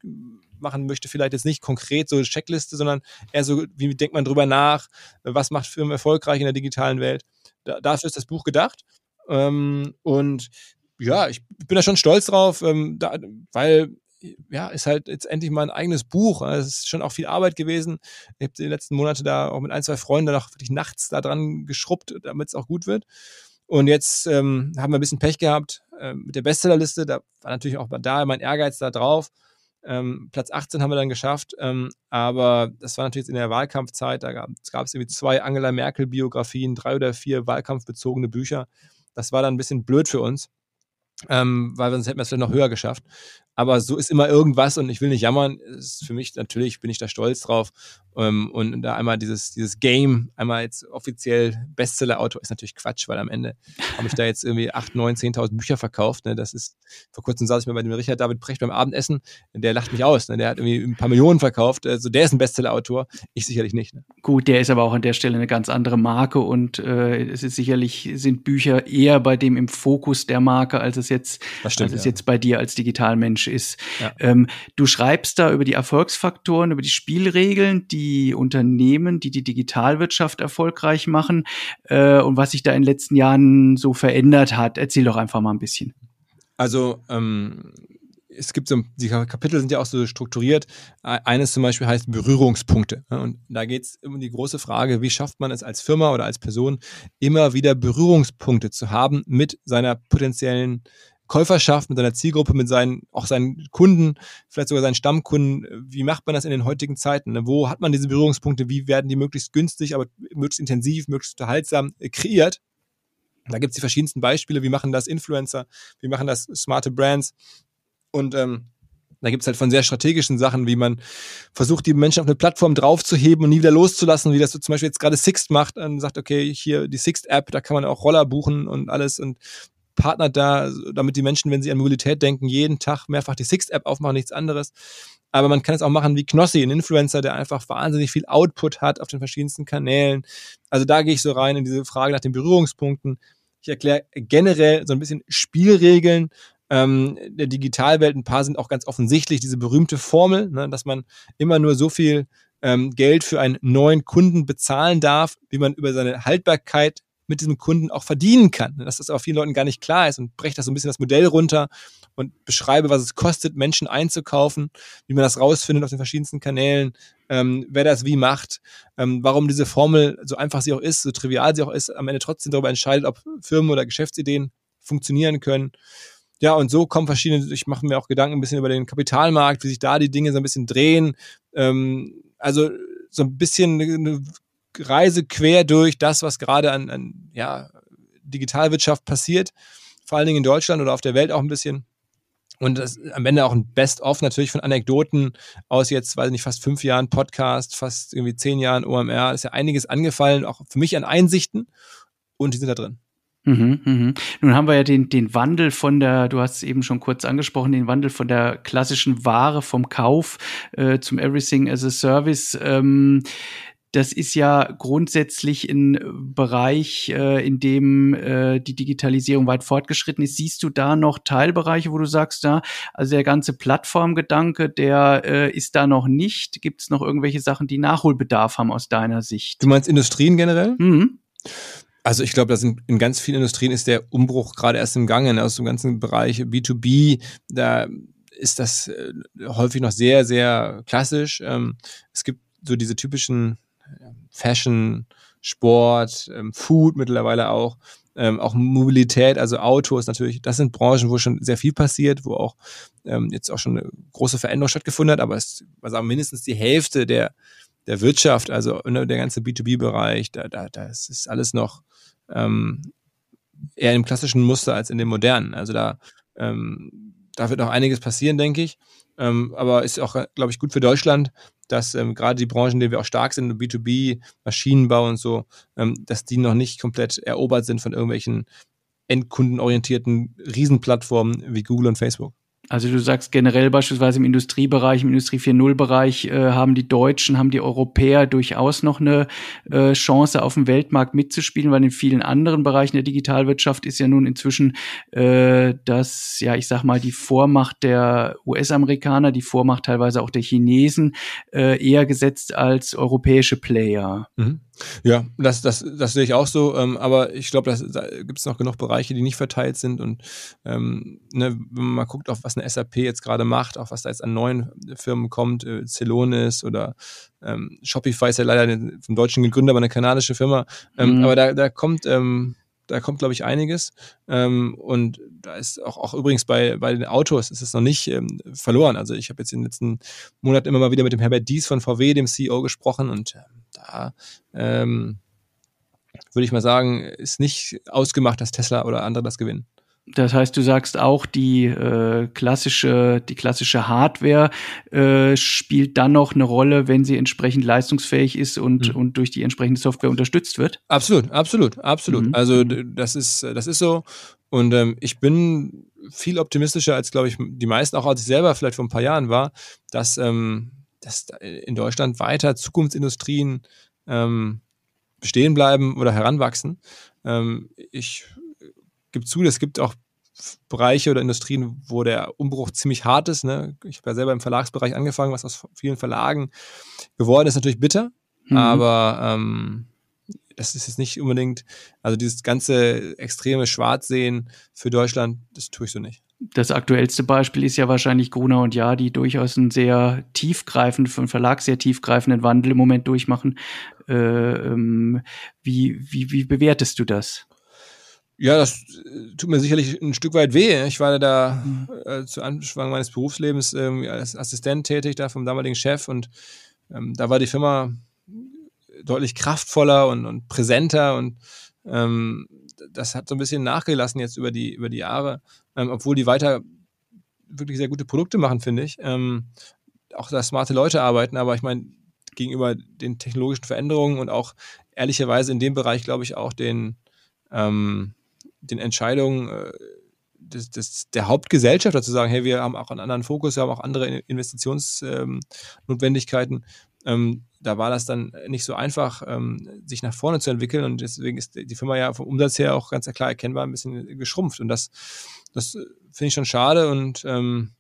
machen möchte, vielleicht jetzt nicht konkret so eine Checkliste, sondern eher so, wie denkt man drüber nach, was macht Firmen erfolgreich in der digitalen Welt. Da, dafür ist das Buch gedacht. Ähm, und ja, ich bin da schon stolz drauf, ähm, da, weil ja, ist halt jetzt endlich mal ein eigenes Buch. Es ist schon auch viel Arbeit gewesen. Ich habe die letzten Monate da auch mit ein, zwei Freunden noch wirklich nachts da dran geschrubbt, damit es auch gut wird. Und jetzt ähm, haben wir ein bisschen Pech gehabt äh, mit der Bestsellerliste. Da war natürlich auch da mein Ehrgeiz da drauf. Ähm, Platz 18 haben wir dann geschafft, ähm, aber das war natürlich in der Wahlkampfzeit. Da gab es irgendwie zwei Angela Merkel-Biografien, drei oder vier wahlkampfbezogene Bücher. Das war dann ein bisschen blöd für uns, ähm, weil sonst hätten wir es vielleicht noch höher geschafft. Aber so ist immer irgendwas und ich will nicht jammern. Ist für mich natürlich bin ich da stolz drauf. Ähm, und da einmal dieses, dieses Game, einmal jetzt offiziell Bestseller-Autor ist natürlich Quatsch, weil am Ende habe ich da jetzt irgendwie 8, 9, 10.000 Bücher verkauft. Ne? Das ist, vor kurzem saß ich mir bei dem Richard David Precht beim Abendessen, der lacht mich aus. Ne? Der hat irgendwie ein paar Millionen verkauft. Also der ist ein Bestseller-Autor, ich sicherlich nicht. Ne? Gut, der ist aber auch an der Stelle eine ganz andere Marke und äh, es ist sicherlich, sind Bücher eher bei dem im Fokus der Marke, als es jetzt, stimmt, als es ja. jetzt bei dir als Digitalmensch ist. Ja. Ähm, du schreibst da über die Erfolgsfaktoren, über die Spielregeln, die Unternehmen, die die Digitalwirtschaft erfolgreich machen äh, und was sich da in den letzten Jahren so verändert hat. Erzähl doch einfach mal ein bisschen. Also ähm, es gibt so, die Kapitel sind ja auch so strukturiert. Eines zum Beispiel heißt Berührungspunkte. Und da geht es um die große Frage, wie schafft man es als Firma oder als Person, immer wieder Berührungspunkte zu haben mit seiner potenziellen Käuferschaft, mit seiner Zielgruppe, mit seinen, auch seinen Kunden, vielleicht sogar seinen Stammkunden. Wie macht man das in den heutigen Zeiten? Wo hat man diese Berührungspunkte? Wie werden die möglichst günstig, aber möglichst intensiv, möglichst unterhaltsam äh, kreiert? Da gibt es die verschiedensten Beispiele. Wie machen das Influencer? Wie machen das smarte Brands? Und ähm, da gibt es halt von sehr strategischen Sachen, wie man versucht, die Menschen auf eine Plattform draufzuheben und nie wieder loszulassen, wie das so zum Beispiel jetzt gerade Sixt macht und sagt, okay, hier die Sixt-App, da kann man auch Roller buchen und alles und partnert da, damit die Menschen, wenn sie an Mobilität denken, jeden Tag mehrfach die Sixt-App aufmachen, nichts anderes. Aber man kann es auch machen wie Knossi, ein Influencer, der einfach wahnsinnig viel Output hat auf den verschiedensten Kanälen. Also da gehe ich so rein in diese Frage nach den Berührungspunkten. Ich erkläre generell so ein bisschen Spielregeln ähm, der Digitalwelt. Ein paar sind auch ganz offensichtlich diese berühmte Formel, ne, dass man immer nur so viel ähm, Geld für einen neuen Kunden bezahlen darf, wie man über seine Haltbarkeit mit diesem Kunden auch verdienen kann. Dass das aber vielen Leuten gar nicht klar ist und breche das so ein bisschen das Modell runter und beschreibe, was es kostet, Menschen einzukaufen, wie man das rausfindet auf den verschiedensten Kanälen, ähm, wer das wie macht, ähm, warum diese Formel, so einfach sie auch ist, so trivial sie auch ist, am Ende trotzdem darüber entscheidet, ob Firmen oder Geschäftsideen funktionieren können. Ja, und so kommen verschiedene, ich mache mir auch Gedanken ein bisschen über den Kapitalmarkt, wie sich da die Dinge so ein bisschen drehen. Ähm, also so ein bisschen eine Reise quer durch das, was gerade an, an ja, Digitalwirtschaft passiert, vor allen Dingen in Deutschland oder auf der Welt auch ein bisschen. Und das, am Ende auch ein Best-of natürlich von Anekdoten aus jetzt, weiß ich nicht, fast fünf Jahren Podcast, fast irgendwie zehn Jahren OMR. Ist ja einiges angefallen, auch für mich an Einsichten. Und die sind da drin. Mhm, mhm. Nun haben wir ja den, den Wandel von der, du hast es eben schon kurz angesprochen, den Wandel von der klassischen Ware vom Kauf äh, zum Everything as a Service. Ähm, das ist ja grundsätzlich ein Bereich, äh, in dem äh, die Digitalisierung weit fortgeschritten ist. Siehst du da noch Teilbereiche, wo du sagst, da, also der ganze Plattformgedanke, der äh, ist da noch nicht? Gibt es noch irgendwelche Sachen, die Nachholbedarf haben aus deiner Sicht? Du meinst Industrien generell? Mhm. Also ich glaube, da sind in ganz vielen Industrien ist der Umbruch gerade erst im Gange, ne, aus dem ganzen Bereich B2B, da ist das äh, häufig noch sehr, sehr klassisch. Ähm, es gibt so diese typischen Fashion, Sport, ähm, Food mittlerweile auch, ähm, auch Mobilität, also Autos natürlich, das sind Branchen, wo schon sehr viel passiert, wo auch ähm, jetzt auch schon eine große Veränderung stattgefunden hat, aber es also mindestens die Hälfte der, der Wirtschaft, also ne, der ganze B2B-Bereich, da, da, das ist alles noch ähm, eher im klassischen Muster als in dem modernen. Also da, ähm, da wird noch einiges passieren, denke ich. Ähm, aber ist auch, glaube ich, gut für Deutschland, dass ähm, gerade die Branchen, in denen wir auch stark sind, B2B, Maschinenbau und so, ähm, dass die noch nicht komplett erobert sind von irgendwelchen endkundenorientierten Riesenplattformen wie Google und Facebook. Also du sagst generell beispielsweise im Industriebereich, im Industrie 4.0-Bereich äh, haben die Deutschen, haben die Europäer durchaus noch eine äh, Chance auf dem Weltmarkt mitzuspielen, weil in vielen anderen Bereichen der Digitalwirtschaft ist ja nun inzwischen äh, das, ja, ich sag mal, die Vormacht der US-Amerikaner, die Vormacht teilweise auch der Chinesen äh, eher gesetzt als europäische Player. Mhm. Ja, das, das, das sehe ich auch so. Ähm, aber ich glaube, da gibt es noch genug Bereiche, die nicht verteilt sind. Und ähm, ne, wenn man mal guckt, auf was eine SAP jetzt gerade macht, auch was da jetzt an neuen Firmen kommt, äh, Celonis oder ähm, Shopify ist ja leider vom Deutschen gegründet, aber eine kanadische Firma. Ähm, mhm. Aber da, da kommt ähm, da kommt, glaube ich, einiges. Ähm, und da ist auch, auch übrigens bei, bei den Autos ist es noch nicht ähm, verloren. Also ich habe jetzt in den letzten Monaten immer mal wieder mit dem Herbert Dies von VW, dem CEO, gesprochen und äh, da ähm, würde ich mal sagen, ist nicht ausgemacht, dass Tesla oder andere das gewinnen. Das heißt, du sagst auch, die äh, klassische, die klassische Hardware äh, spielt dann noch eine Rolle, wenn sie entsprechend leistungsfähig ist und, mhm. und durch die entsprechende Software unterstützt wird. Absolut, absolut, absolut. Mhm. Also das ist, das ist so. Und ähm, ich bin viel optimistischer als, glaube ich, die meisten, auch als ich selber vielleicht vor ein paar Jahren war, dass, ähm, dass in Deutschland weiter Zukunftsindustrien ähm, bestehen bleiben oder heranwachsen. Ähm, ich gebe zu, es gibt auch Bereiche oder Industrien, wo der Umbruch ziemlich hart ist. Ne? Ich habe ja selber im Verlagsbereich angefangen, was aus vielen Verlagen geworden ist, natürlich bitter, mhm. aber ähm, das ist jetzt nicht unbedingt, also dieses ganze extreme Schwarzsehen für Deutschland, das tue ich so nicht. Das aktuellste Beispiel ist ja wahrscheinlich Gruner und Ja, die durchaus einen sehr tiefgreifenden, für einen Verlag sehr tiefgreifenden Wandel im Moment durchmachen. Äh, ähm, wie, wie, wie bewertest du das? Ja, das äh, tut mir sicherlich ein Stück weit weh. Ich war da mhm. äh, zu Anfang meines Berufslebens ähm, als Assistent tätig, da vom damaligen Chef und ähm, da war die Firma deutlich kraftvoller und, und präsenter und ähm, das hat so ein bisschen nachgelassen jetzt über die, über die Jahre, ähm, obwohl die weiter wirklich sehr gute Produkte machen, finde ich. Ähm, auch da smarte Leute arbeiten, aber ich meine, gegenüber den technologischen Veränderungen und auch ehrlicherweise in dem Bereich, glaube ich, auch den, ähm, den Entscheidungen äh, des, des, der Hauptgesellschaft zu sagen, hey, wir haben auch einen anderen Fokus, wir haben auch andere Investitionsnotwendigkeiten. Ähm, da war das dann nicht so einfach, ähm, sich nach vorne zu entwickeln und deswegen ist die Firma ja vom Umsatz her auch ganz klar erkennbar ein bisschen geschrumpft und das, das finde ich schon schade und ähm,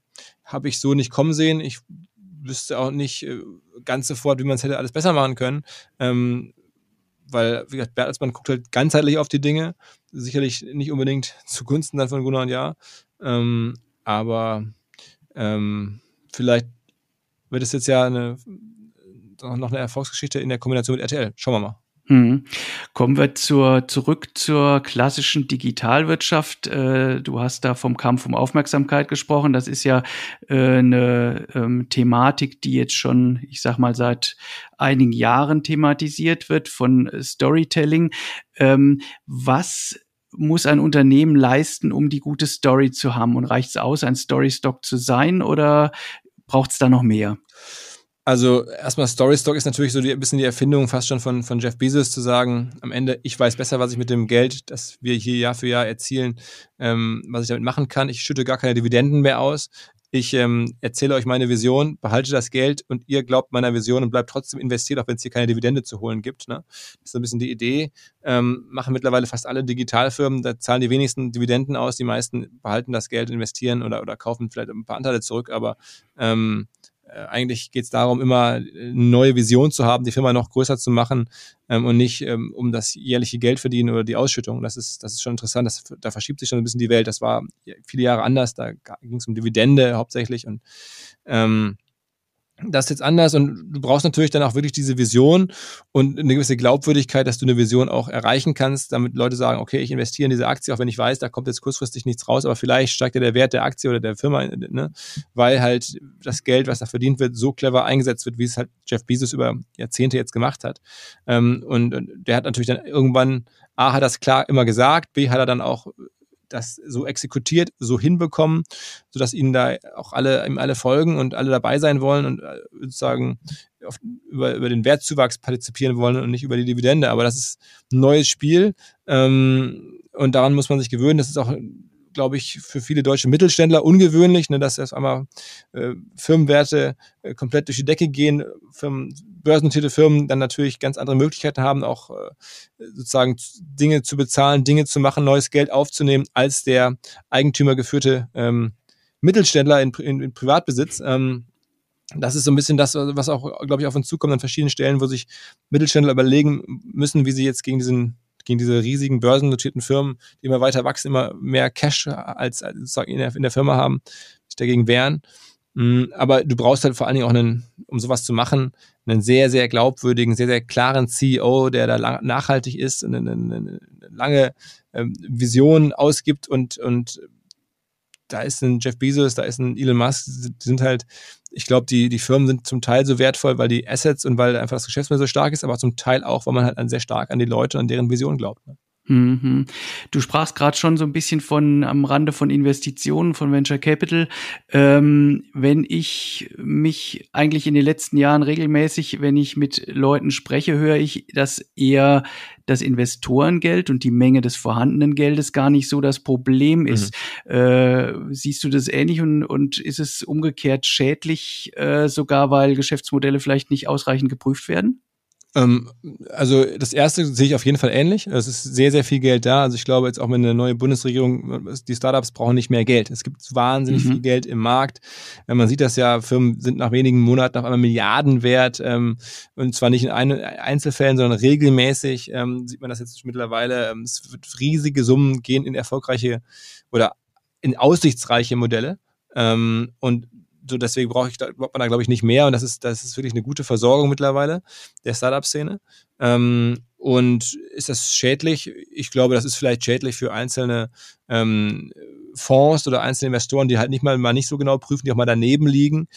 habe ich so nicht kommen sehen. Ich wüsste auch nicht äh, ganz sofort, wie man es hätte alles besser machen können, ähm, weil, wie gesagt, Bertelsmann guckt halt ganzheitlich auf die Dinge, sicherlich nicht unbedingt zugunsten dann von Gunnar und Ja, ähm, aber ähm, vielleicht wird es jetzt ja eine noch eine Erfolgsgeschichte in der Kombination mit RTL. Schauen wir mal. Hm. Kommen wir zur, zurück zur klassischen Digitalwirtschaft. Äh, du hast da vom Kampf um Aufmerksamkeit gesprochen. Das ist ja äh, eine ähm, Thematik, die jetzt schon, ich sag mal, seit einigen Jahren thematisiert wird von Storytelling. Ähm, was muss ein Unternehmen leisten, um die gute Story zu haben? Und reicht es aus, ein Storystock zu sein oder braucht es da noch mehr? Also erstmal Storystock ist natürlich so die, ein bisschen die Erfindung fast schon von, von Jeff Bezos zu sagen, am Ende, ich weiß besser, was ich mit dem Geld, das wir hier Jahr für Jahr erzielen, ähm, was ich damit machen kann. Ich schütte gar keine Dividenden mehr aus. Ich ähm, erzähle euch meine Vision, behalte das Geld und ihr glaubt meiner Vision und bleibt trotzdem investiert, auch wenn es hier keine Dividende zu holen gibt. Ne? Das ist so ein bisschen die Idee. Ähm, machen mittlerweile fast alle Digitalfirmen, da zahlen die wenigsten Dividenden aus, die meisten behalten das Geld, investieren oder, oder kaufen vielleicht ein paar Anteile zurück, aber ähm, äh, eigentlich geht es darum, immer eine neue Vision zu haben, die Firma noch größer zu machen ähm, und nicht ähm, um das jährliche Geld verdienen oder die Ausschüttung. Das ist, das ist schon interessant. Das, da verschiebt sich schon ein bisschen die Welt. Das war viele Jahre anders. Da ging es um Dividende hauptsächlich und ähm, das ist jetzt anders und du brauchst natürlich dann auch wirklich diese Vision und eine gewisse Glaubwürdigkeit, dass du eine Vision auch erreichen kannst, damit Leute sagen, okay, ich investiere in diese Aktie, auch wenn ich weiß, da kommt jetzt kurzfristig nichts raus, aber vielleicht steigt ja der Wert der Aktie oder der Firma, ne? weil halt das Geld, was da verdient wird, so clever eingesetzt wird, wie es halt Jeff Bezos über Jahrzehnte jetzt gemacht hat. Ähm, und, und der hat natürlich dann irgendwann A, hat das klar immer gesagt, B, hat er dann auch das so exekutiert, so hinbekommen, sodass ihnen da auch alle, ihm alle folgen und alle dabei sein wollen und äh, sozusagen auf, über, über den Wertzuwachs partizipieren wollen und nicht über die Dividende. Aber das ist ein neues Spiel ähm, und daran muss man sich gewöhnen. Das ist auch glaube ich, für viele deutsche Mittelständler ungewöhnlich, ne, dass erst einmal äh, Firmenwerte äh, komplett durch die Decke gehen, Firmen, börsennotierte Firmen dann natürlich ganz andere Möglichkeiten haben, auch äh, sozusagen Dinge zu bezahlen, Dinge zu machen, neues Geld aufzunehmen, als der eigentümergeführte ähm, Mittelständler in, in, in Privatbesitz. Ähm, das ist so ein bisschen das, was auch, glaube ich, auf uns zukommt an verschiedenen Stellen, wo sich Mittelständler überlegen müssen, wie sie jetzt gegen diesen gegen diese riesigen börsennotierten Firmen, die immer weiter wachsen, immer mehr Cash als, als in der, in der Firma haben, sich dagegen wehren. Mm, aber du brauchst halt vor allen Dingen auch einen, um sowas zu machen, einen sehr, sehr glaubwürdigen, sehr, sehr klaren CEO, der da lang, nachhaltig ist und eine, eine, eine lange ähm, Vision ausgibt und, und da ist ein Jeff Bezos, da ist ein Elon Musk, die sind halt, ich glaube, die, die Firmen sind zum Teil so wertvoll, weil die Assets und weil einfach das Geschäftsmodell so stark ist, aber zum Teil auch, weil man halt sehr stark an die Leute, an deren Vision glaubt. Ne? Mhm. Du sprachst gerade schon so ein bisschen von am Rande von Investitionen, von Venture Capital. Ähm, wenn ich mich eigentlich in den letzten Jahren regelmäßig, wenn ich mit Leuten spreche, höre ich, dass eher das Investorengeld und die Menge des vorhandenen Geldes gar nicht so das Problem ist. Mhm. Äh, siehst du das ähnlich und, und ist es umgekehrt schädlich, äh, sogar weil Geschäftsmodelle vielleicht nicht ausreichend geprüft werden? Ähm, also das erste sehe ich auf jeden Fall ähnlich. Es ist sehr, sehr viel Geld da. Also ich glaube jetzt auch mit einer neuen Bundesregierung, die Startups brauchen nicht mehr Geld. Es gibt wahnsinnig mhm. viel Geld im Markt. Äh, man sieht das ja, Firmen sind nach wenigen Monaten auf einmal Milliarden wert. Ähm, und zwar nicht in Einzelfällen, sondern regelmäßig ähm, sieht man das jetzt mittlerweile. es wird riesige Summen gehen in erfolgreiche oder in aussichtsreiche Modelle. und so deswegen brauche ich da, braucht man da glaube ich nicht mehr und das ist das ist wirklich eine gute Versorgung mittlerweile der Startup-Szene. Ähm, und ist das schädlich? Ich glaube, das ist vielleicht schädlich für einzelne ähm, Fonds oder einzelne Investoren, die halt nicht mal, mal nicht so genau prüfen, die auch mal daneben liegen.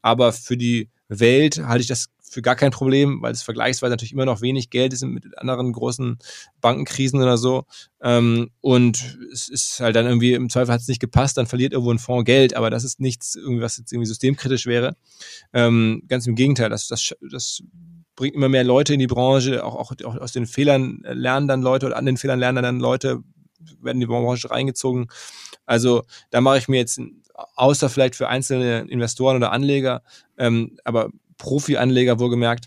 Aber für die Welt halte ich das für gar kein Problem, weil es vergleichsweise natürlich immer noch wenig Geld ist mit anderen großen Bankenkrisen oder so. Ähm, und es ist halt dann irgendwie, im Zweifel hat es nicht gepasst, dann verliert irgendwo ein Fonds Geld, aber das ist nichts, irgendwie, was jetzt irgendwie systemkritisch wäre. Ähm, ganz im Gegenteil, das, das, das bringt immer mehr Leute in die Branche, auch, auch, auch aus den Fehlern lernen dann Leute oder an den Fehlern lernen dann Leute, werden die Branche reingezogen. Also da mache ich mir jetzt, außer vielleicht für einzelne Investoren oder Anleger, ähm, aber Profi-Anleger wohlgemerkt.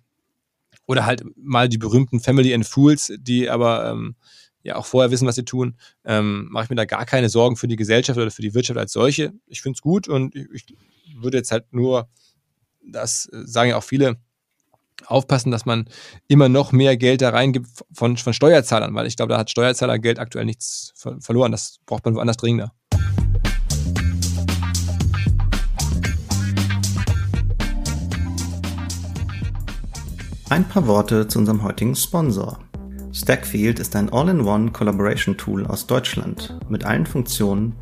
Oder halt mal die berühmten Family and Fools, die aber ähm, ja auch vorher wissen, was sie tun, ähm, mache ich mir da gar keine Sorgen für die Gesellschaft oder für die Wirtschaft als solche. Ich finde es gut und ich, ich, würde jetzt halt nur, das äh, sagen ja auch viele, aufpassen, dass man immer noch mehr Geld da reingibt von, von Steuerzahlern, weil ich glaube, da hat Steuerzahlergeld aktuell nichts verloren. Das braucht man woanders dringender. Ein paar Worte zu unserem heutigen Sponsor. Stackfield ist ein All-in-One Collaboration Tool aus Deutschland mit allen Funktionen,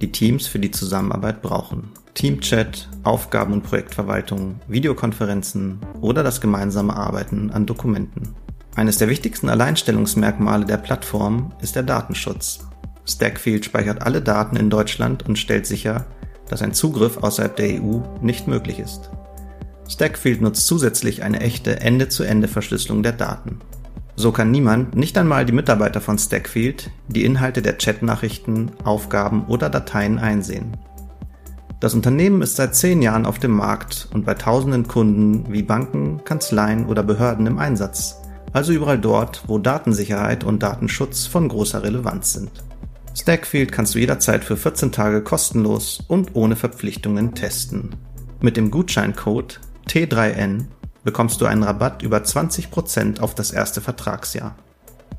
die Teams für die Zusammenarbeit brauchen. Teamchat, Aufgaben- und Projektverwaltung, Videokonferenzen oder das gemeinsame Arbeiten an Dokumenten. Eines der wichtigsten Alleinstellungsmerkmale der Plattform ist der Datenschutz. Stackfield speichert alle Daten in Deutschland und stellt sicher, dass ein Zugriff außerhalb der EU nicht möglich ist. Stackfield nutzt zusätzlich eine echte Ende-zu-Ende-Verschlüsselung der Daten. So kann niemand, nicht einmal die Mitarbeiter von Stackfield, die Inhalte der Chatnachrichten, Aufgaben oder Dateien einsehen. Das Unternehmen ist seit zehn Jahren auf dem Markt und bei tausenden Kunden wie Banken, Kanzleien oder Behörden im Einsatz, also überall dort, wo Datensicherheit und Datenschutz von großer Relevanz sind. Stackfield kannst du jederzeit für 14 Tage kostenlos und ohne Verpflichtungen testen. Mit dem Gutscheincode T3N bekommst du einen Rabatt über 20% auf das erste Vertragsjahr.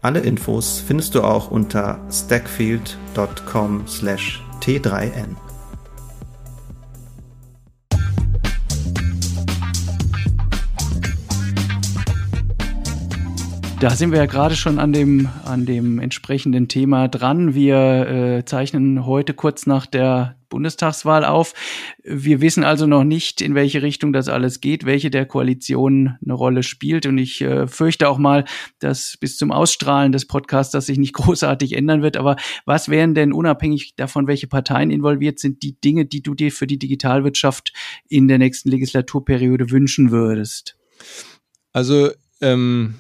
Alle Infos findest du auch unter stackfield.com/t3n. Da sind wir ja gerade schon an dem, an dem entsprechenden Thema dran. Wir äh, zeichnen heute kurz nach der Bundestagswahl auf. Wir wissen also noch nicht, in welche Richtung das alles geht, welche der Koalitionen eine Rolle spielt. Und ich äh, fürchte auch mal, dass bis zum Ausstrahlen des Podcasts das sich nicht großartig ändern wird. Aber was wären denn unabhängig davon, welche Parteien involviert sind, die Dinge, die du dir für die Digitalwirtschaft in der nächsten Legislaturperiode wünschen würdest? Also ähm,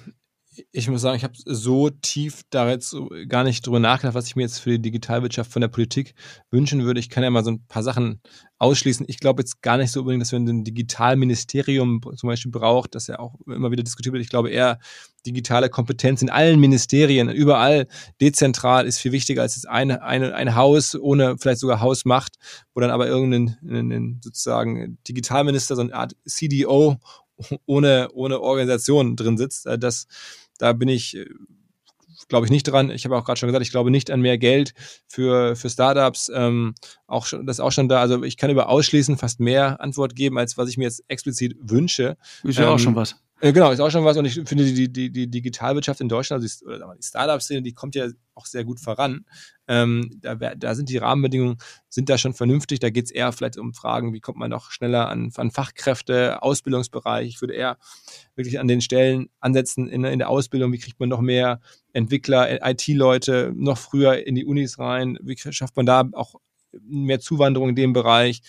ich muss sagen, ich habe so tief da jetzt gar nicht drüber nachgedacht, was ich mir jetzt für die Digitalwirtschaft von der Politik wünschen würde. Ich kann ja mal so ein paar Sachen ausschließen. Ich glaube jetzt gar nicht so unbedingt, dass wir ein Digitalministerium zum Beispiel braucht, das ja auch immer wieder diskutiert wird. Ich glaube eher, digitale Kompetenz in allen Ministerien, überall dezentral ist viel wichtiger als jetzt ein, ein, ein Haus ohne vielleicht sogar Hausmacht, wo dann aber irgendein sozusagen Digitalminister, so eine Art CDO ohne, ohne Organisation drin sitzt. Äh, das da bin ich, äh, glaube ich, nicht dran. Ich habe auch gerade schon gesagt, ich glaube nicht an mehr Geld für, für Startups. Ähm, auch schon, das ist auch schon da. Also ich kann über Ausschließen fast mehr Antwort geben, als was ich mir jetzt explizit wünsche. Ist ja ähm, auch schon was. Äh, genau, ist auch schon was. Und ich finde, die, die, die Digitalwirtschaft in Deutschland, also die, oder die Startup-Szene, die kommt ja auch sehr gut voran. Ähm, da, da sind die Rahmenbedingungen, sind da schon vernünftig. Da geht es eher vielleicht um Fragen, wie kommt man noch schneller an, an Fachkräfte, Ausbildungsbereich. Ich würde eher wirklich an den Stellen ansetzen in, in der Ausbildung, wie kriegt man noch mehr Entwickler, IT-Leute noch früher in die Unis rein, wie schafft man da auch mehr Zuwanderung in dem Bereich.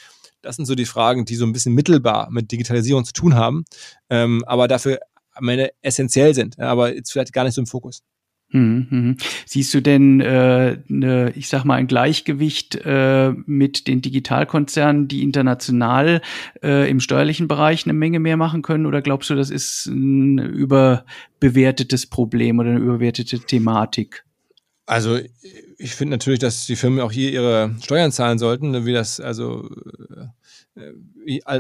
Das sind so die Fragen, die so ein bisschen mittelbar mit Digitalisierung zu tun haben, ähm, aber dafür am Ende essentiell sind, aber jetzt vielleicht gar nicht so im Fokus. Mhm, mhm. Siehst du denn, äh, ne, ich sag mal, ein Gleichgewicht äh, mit den Digitalkonzernen, die international äh, im steuerlichen Bereich eine Menge mehr machen können? Oder glaubst du, das ist ein überbewertetes Problem oder eine überbewertete Thematik? Also ich finde natürlich, dass die Firmen auch hier ihre Steuern zahlen sollten, ne, wie das also äh,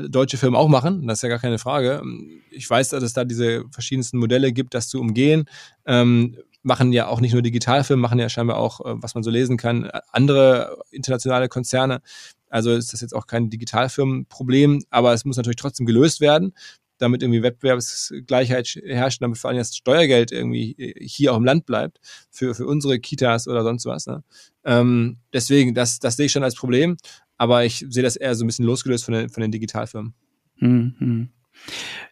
deutsche Firmen auch machen. Das ist ja gar keine Frage. Ich weiß, dass es da diese verschiedensten Modelle gibt, das zu umgehen. Ähm, machen ja auch nicht nur Digitalfirmen, machen ja scheinbar auch, äh, was man so lesen kann, andere internationale Konzerne. Also ist das jetzt auch kein Digitalfirmenproblem, aber es muss natürlich trotzdem gelöst werden, damit irgendwie Wettbewerbsgleichheit herrscht, damit vor allem das Steuergeld irgendwie äh, hier auch im Land bleibt für, für unsere Kitas oder sonst was. Ne? Ähm, deswegen, das, das sehe ich schon als Problem, aber ich sehe das eher so ein bisschen losgelöst von den, von den Digitalfirmen. Mhm.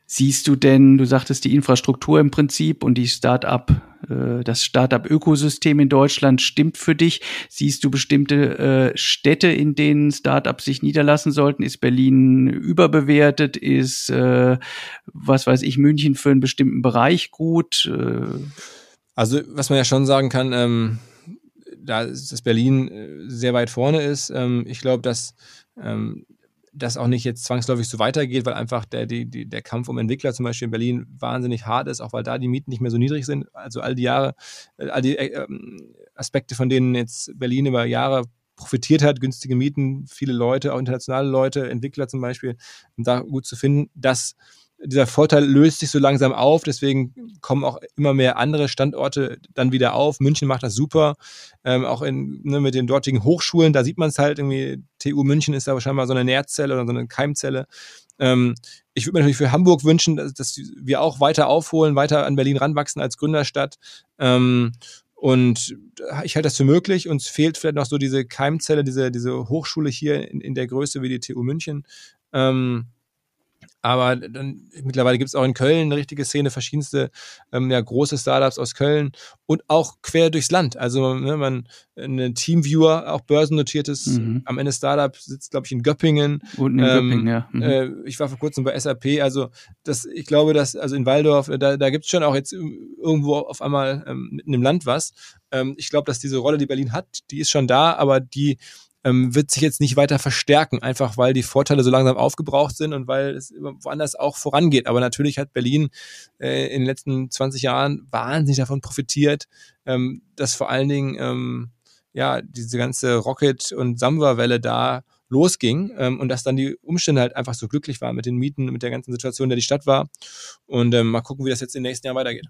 Siehst du denn, du sagtest die Infrastruktur im Prinzip und die Start-up, äh, das Start-up-Ökosystem in Deutschland stimmt für dich. Siehst du bestimmte äh, Städte, in denen Start-ups sich niederlassen sollten? Ist Berlin überbewertet? Ist, äh, was weiß ich, München für einen bestimmten Bereich gut? Also, was man ja schon sagen kann, ähm, da dass Berlin äh, sehr weit vorne ist. Ähm, ich glaube, dass ähm, das auch nicht jetzt zwangsläufig so weitergeht, weil einfach der, die, die, der Kampf um Entwickler zum Beispiel in Berlin wahnsinnig hart ist, auch weil da die Mieten nicht mehr so niedrig sind. Also all die Jahre, äh, all die äh, ähm, Aspekte, von denen jetzt Berlin über Jahre profitiert hat, günstige Mieten, viele Leute, auch internationale Leute, Entwickler zum Beispiel, um da gut zu finden, dass dieser Vorteil löst sich so langsam auf, deswegen kommen auch immer mehr andere Standorte dann wieder auf. München macht das super, ähm, auch in, ne, mit den dortigen Hochschulen, da sieht man es halt irgendwie, TU München ist da wahrscheinlich so eine Nährzelle oder so eine Keimzelle. Ähm, ich würde mir natürlich für Hamburg wünschen, dass, dass, wir auch weiter aufholen, weiter an Berlin ranwachsen als Gründerstadt. Ähm, und ich halte das für möglich. Uns fehlt vielleicht noch so diese Keimzelle, diese, diese Hochschule hier in, in der Größe wie die TU München. Ähm, aber dann, mittlerweile gibt es auch in Köln eine richtige Szene, verschiedenste ähm, ja, große Startups aus Köln und auch quer durchs Land. Also ne, man eine Teamviewer, auch börsennotiertes, mhm. am Ende Startup sitzt, glaube ich, in Göppingen. Und in ähm, Göppingen, ja. Mhm. Äh, ich war vor kurzem bei SAP, also das, ich glaube, dass, also in Waldorf, da, da gibt es schon auch jetzt irgendwo auf einmal ähm, mitten im Land was. Ähm, ich glaube, dass diese Rolle, die Berlin hat, die ist schon da, aber die ähm, wird sich jetzt nicht weiter verstärken, einfach weil die Vorteile so langsam aufgebraucht sind und weil es woanders auch vorangeht. Aber natürlich hat Berlin äh, in den letzten 20 Jahren wahnsinnig davon profitiert, ähm, dass vor allen Dingen ähm, ja diese ganze Rocket- und Samba-Welle da losging ähm, und dass dann die Umstände halt einfach so glücklich waren mit den Mieten, mit der ganzen Situation, in der die Stadt war. Und ähm, mal gucken, wie das jetzt im nächsten Jahr weitergeht.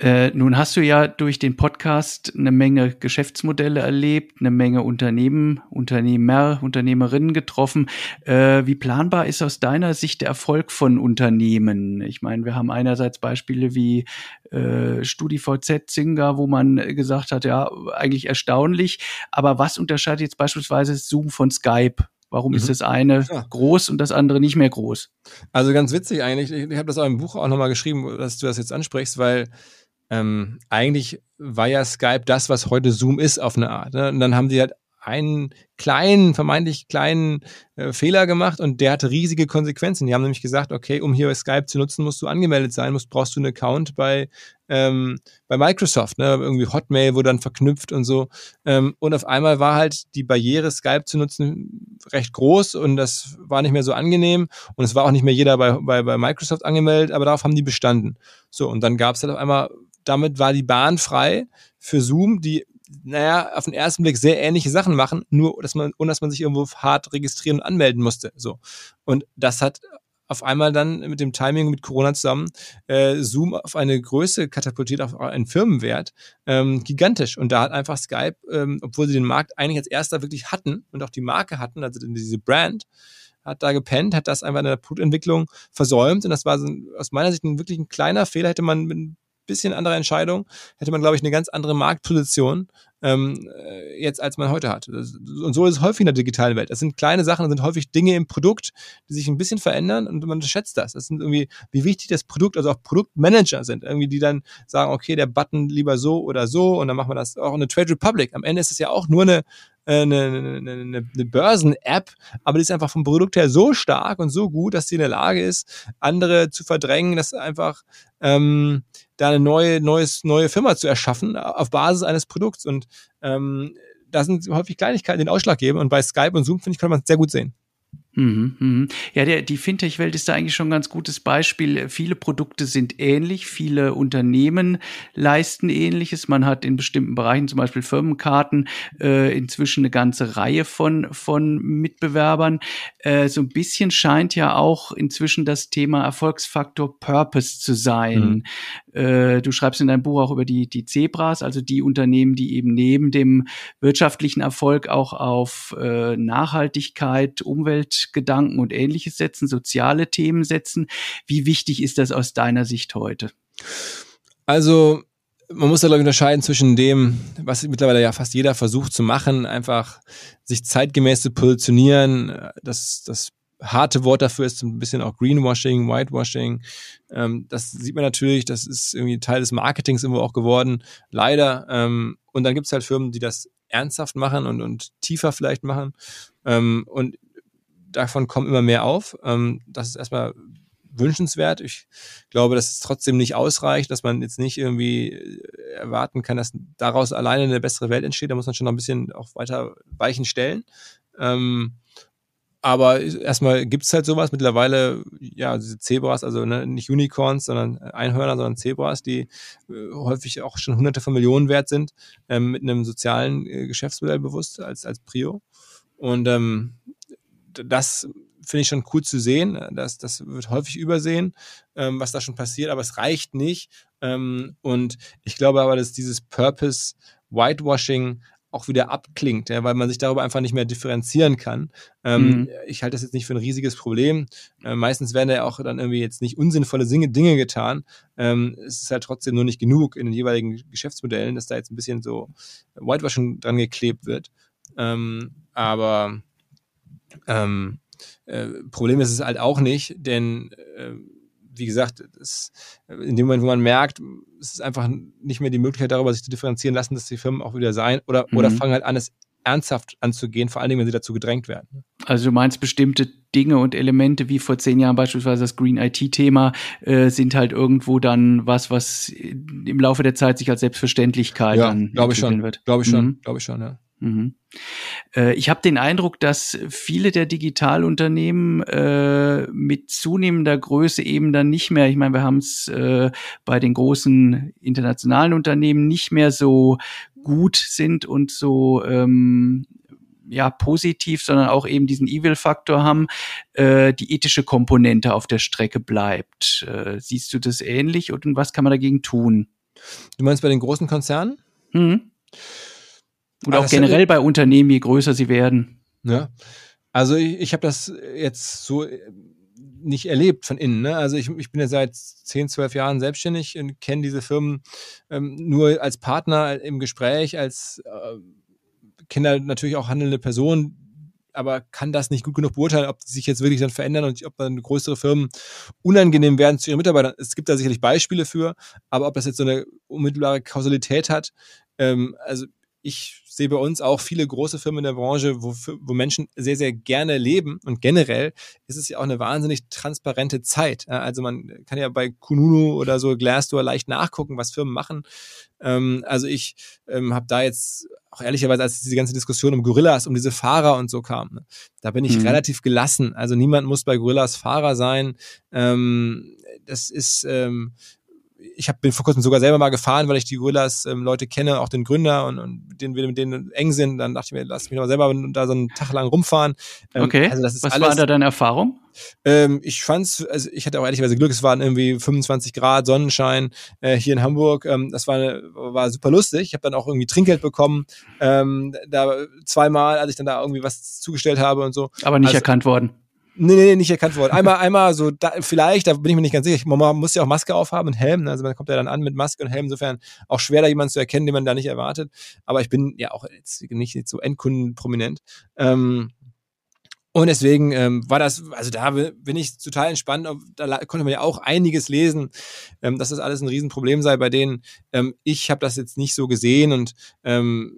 Äh, nun hast du ja durch den Podcast eine Menge Geschäftsmodelle erlebt, eine Menge Unternehmen, Unternehmer, Unternehmerinnen getroffen. Äh, wie planbar ist aus deiner Sicht der Erfolg von Unternehmen? Ich meine, wir haben einerseits Beispiele wie äh, StudiVZ Zinga, wo man gesagt hat, ja, eigentlich erstaunlich. Aber was unterscheidet jetzt beispielsweise Zoom von Skype? Warum mhm. ist das eine ja. groß und das andere nicht mehr groß? Also ganz witzig eigentlich. Ich, ich habe das auch im Buch auch nochmal geschrieben, dass du das jetzt ansprichst, weil ähm, eigentlich war ja Skype das, was heute Zoom ist, auf eine Art. Ne? Und dann haben sie halt einen kleinen, vermeintlich kleinen äh, Fehler gemacht und der hatte riesige Konsequenzen. Die haben nämlich gesagt, okay, um hier Skype zu nutzen, musst du angemeldet sein, musst, brauchst du einen Account bei, ähm, bei Microsoft. Ne? Irgendwie Hotmail wurde dann verknüpft und so. Ähm, und auf einmal war halt die Barriere, Skype zu nutzen, recht groß und das war nicht mehr so angenehm. Und es war auch nicht mehr jeder bei, bei, bei Microsoft angemeldet, aber darauf haben die bestanden. So, und dann gab es halt auf einmal damit war die Bahn frei für Zoom, die, naja, auf den ersten Blick sehr ähnliche Sachen machen, nur dass man, ohne dass man sich irgendwo hart registrieren und anmelden musste. So. Und das hat auf einmal dann mit dem Timing mit Corona zusammen äh, Zoom auf eine Größe katapultiert, auf einen Firmenwert, ähm, gigantisch. Und da hat einfach Skype, ähm, obwohl sie den Markt eigentlich als erster wirklich hatten und auch die Marke hatten, also diese Brand, hat da gepennt, hat das einfach in der Produktentwicklung versäumt und das war so, aus meiner Sicht ein wirklich ein kleiner Fehler, hätte man mit ein bisschen anderer Entscheidung, hätte man, glaube ich, eine ganz andere Marktposition ähm, äh, jetzt, als man heute hat. Und so ist es häufig in der digitalen Welt. Das sind kleine Sachen, das sind häufig Dinge im Produkt, die sich ein bisschen verändern und man schätzt das. Das sind irgendwie, wie wichtig das Produkt, also auch Produktmanager sind, irgendwie, die dann sagen, okay, der Button lieber so oder so und dann machen wir das auch in der Trade Republic. Am Ende ist es ja auch nur eine, äh, eine, eine, eine, eine Börsen-App, aber die ist einfach vom Produkt her so stark und so gut, dass sie in der Lage ist, andere zu verdrängen, dass einfach ähm, da eine neue, neues, neue Firma zu erschaffen auf Basis eines Produkts. Und ähm, da sind häufig Kleinigkeiten, den Ausschlag geben. Und bei Skype und Zoom, finde ich, kann man es sehr gut sehen. Mhm, mhm. Ja, der, die Fintech-Welt ist da eigentlich schon ein ganz gutes Beispiel. Viele Produkte sind ähnlich, viele Unternehmen leisten ähnliches. Man hat in bestimmten Bereichen, zum Beispiel Firmenkarten, äh, inzwischen eine ganze Reihe von, von Mitbewerbern. Äh, so ein bisschen scheint ja auch inzwischen das Thema Erfolgsfaktor Purpose zu sein. Mhm. Äh, du schreibst in deinem Buch auch über die, die Zebras, also die Unternehmen, die eben neben dem wirtschaftlichen Erfolg auch auf äh, Nachhaltigkeit, Umwelt, Gedanken und ähnliches setzen, soziale Themen setzen. Wie wichtig ist das aus deiner Sicht heute? Also man muss da, glaube ich, unterscheiden zwischen dem, was mittlerweile ja fast jeder versucht zu machen, einfach sich zeitgemäß zu positionieren. Das, das harte Wort dafür ist ein bisschen auch Greenwashing, Whitewashing. Ähm, das sieht man natürlich, das ist irgendwie Teil des Marketings immer auch geworden, leider. Ähm, und dann gibt es halt Firmen, die das ernsthaft machen und, und tiefer vielleicht machen. Ähm, und davon kommen immer mehr auf. Ähm, das ist erstmal wünschenswert. Ich glaube, dass es trotzdem nicht ausreicht, dass man jetzt nicht irgendwie äh, erwarten kann, dass daraus alleine eine bessere Welt entsteht. Da muss man schon noch ein bisschen auch weiter Weichen stellen. Ähm, aber erstmal gibt es halt sowas. Mittlerweile, ja, diese Zebras, also ne, nicht Unicorns, sondern Einhörner, sondern Zebras, die äh, häufig auch schon hunderte von Millionen wert sind, ähm, mit einem sozialen äh, Geschäftsmodell bewusst als, als Prio. Und ähm, das finde ich schon cool zu sehen. Das, das wird häufig übersehen, ähm, was da schon passiert, aber es reicht nicht. Ähm, und ich glaube aber, dass dieses Purpose Whitewashing auch wieder abklingt, ja, weil man sich darüber einfach nicht mehr differenzieren kann. Ähm, mhm. Ich halte das jetzt nicht für ein riesiges Problem. Äh, meistens werden ja auch dann irgendwie jetzt nicht unsinnvolle Dinge getan. Ähm, es ist halt trotzdem nur nicht genug in den jeweiligen Geschäftsmodellen, dass da jetzt ein bisschen so Whitewashing dran geklebt wird. Ähm, aber ähm, äh, Problem ist es halt auch nicht, denn äh, wie gesagt, es, in dem Moment, wo man merkt, es ist einfach nicht mehr die Möglichkeit darüber, sich zu differenzieren lassen, dass die Firmen auch wieder sein oder, mhm. oder fangen halt an, es ernsthaft anzugehen, vor allen Dingen, wenn sie dazu gedrängt werden. Also du meinst bestimmte Dinge und Elemente, wie vor zehn Jahren beispielsweise das Green IT-Thema, äh, sind halt irgendwo dann was, was im Laufe der Zeit sich als Selbstverständlichkeit ja, dann glaube ich schon, wird. Glaube ich schon, mhm. glaube ich schon, ja. Mhm. Äh, ich habe den Eindruck, dass viele der Digitalunternehmen äh, mit zunehmender Größe eben dann nicht mehr, ich meine, wir haben es äh, bei den großen internationalen Unternehmen nicht mehr so gut sind und so ähm, ja positiv, sondern auch eben diesen Evil-Faktor haben, äh, die ethische Komponente auf der Strecke bleibt. Äh, siehst du das ähnlich und was kann man dagegen tun? Du meinst bei den großen Konzernen? Mhm. Oder auch generell bei Unternehmen, je größer sie werden. Ja. Also ich, ich habe das jetzt so äh, nicht erlebt von innen. Ne? Also ich, ich bin ja seit 10, 12 Jahren selbstständig und kenne diese Firmen ähm, nur als Partner im Gespräch, als äh, kenne natürlich auch handelnde Personen, aber kann das nicht gut genug beurteilen, ob die sich jetzt wirklich dann verändern und ob dann größere Firmen unangenehm werden zu ihren Mitarbeitern. Es gibt da sicherlich Beispiele für, aber ob das jetzt so eine unmittelbare Kausalität hat, ähm, also ich sehe bei uns auch viele große Firmen in der Branche, wo, wo Menschen sehr, sehr gerne leben. Und generell ist es ja auch eine wahnsinnig transparente Zeit. Also man kann ja bei Kununu oder so Glassdoor leicht nachgucken, was Firmen machen. Ähm, also ich ähm, habe da jetzt auch ehrlicherweise, als diese ganze Diskussion um Gorillas, um diese Fahrer und so kam, ne, da bin ich mhm. relativ gelassen. Also niemand muss bei Gorillas Fahrer sein. Ähm, das ist ähm, ich hab, bin vor kurzem sogar selber mal gefahren, weil ich die Gorillas ähm, Leute kenne, auch den Gründer und, und denen wir mit denen eng sind. Dann dachte ich mir, lass mich mal selber da so einen Tag lang rumfahren. Ähm, okay. Also Was alles, war da deine Erfahrung? Ähm, ich fand's, also ich hatte auch ehrlicherweise Glück, es waren irgendwie 25 Grad Sonnenschein äh, hier in Hamburg. Ähm, das war, war super lustig. Ich habe dann auch irgendwie Trinkgeld bekommen, ähm, da zweimal, als ich dann da irgendwie was zugestellt habe und so. Aber nicht also, erkannt worden. Nee, nee, nicht erkannt worden. Einmal, einmal so, da, vielleicht, da bin ich mir nicht ganz sicher. Man muss ja auch Maske aufhaben und Helm. Ne? Also man kommt ja dann an mit Maske und Helm. Insofern auch schwer, da jemanden zu erkennen, den man da nicht erwartet. Aber ich bin ja auch jetzt nicht so endkundenprominent. Ähm, und deswegen ähm, war das, also da bin ich total entspannt. Da konnte man ja auch einiges lesen, ähm, dass das alles ein Riesenproblem sei bei denen. Ähm, ich habe das jetzt nicht so gesehen und ähm,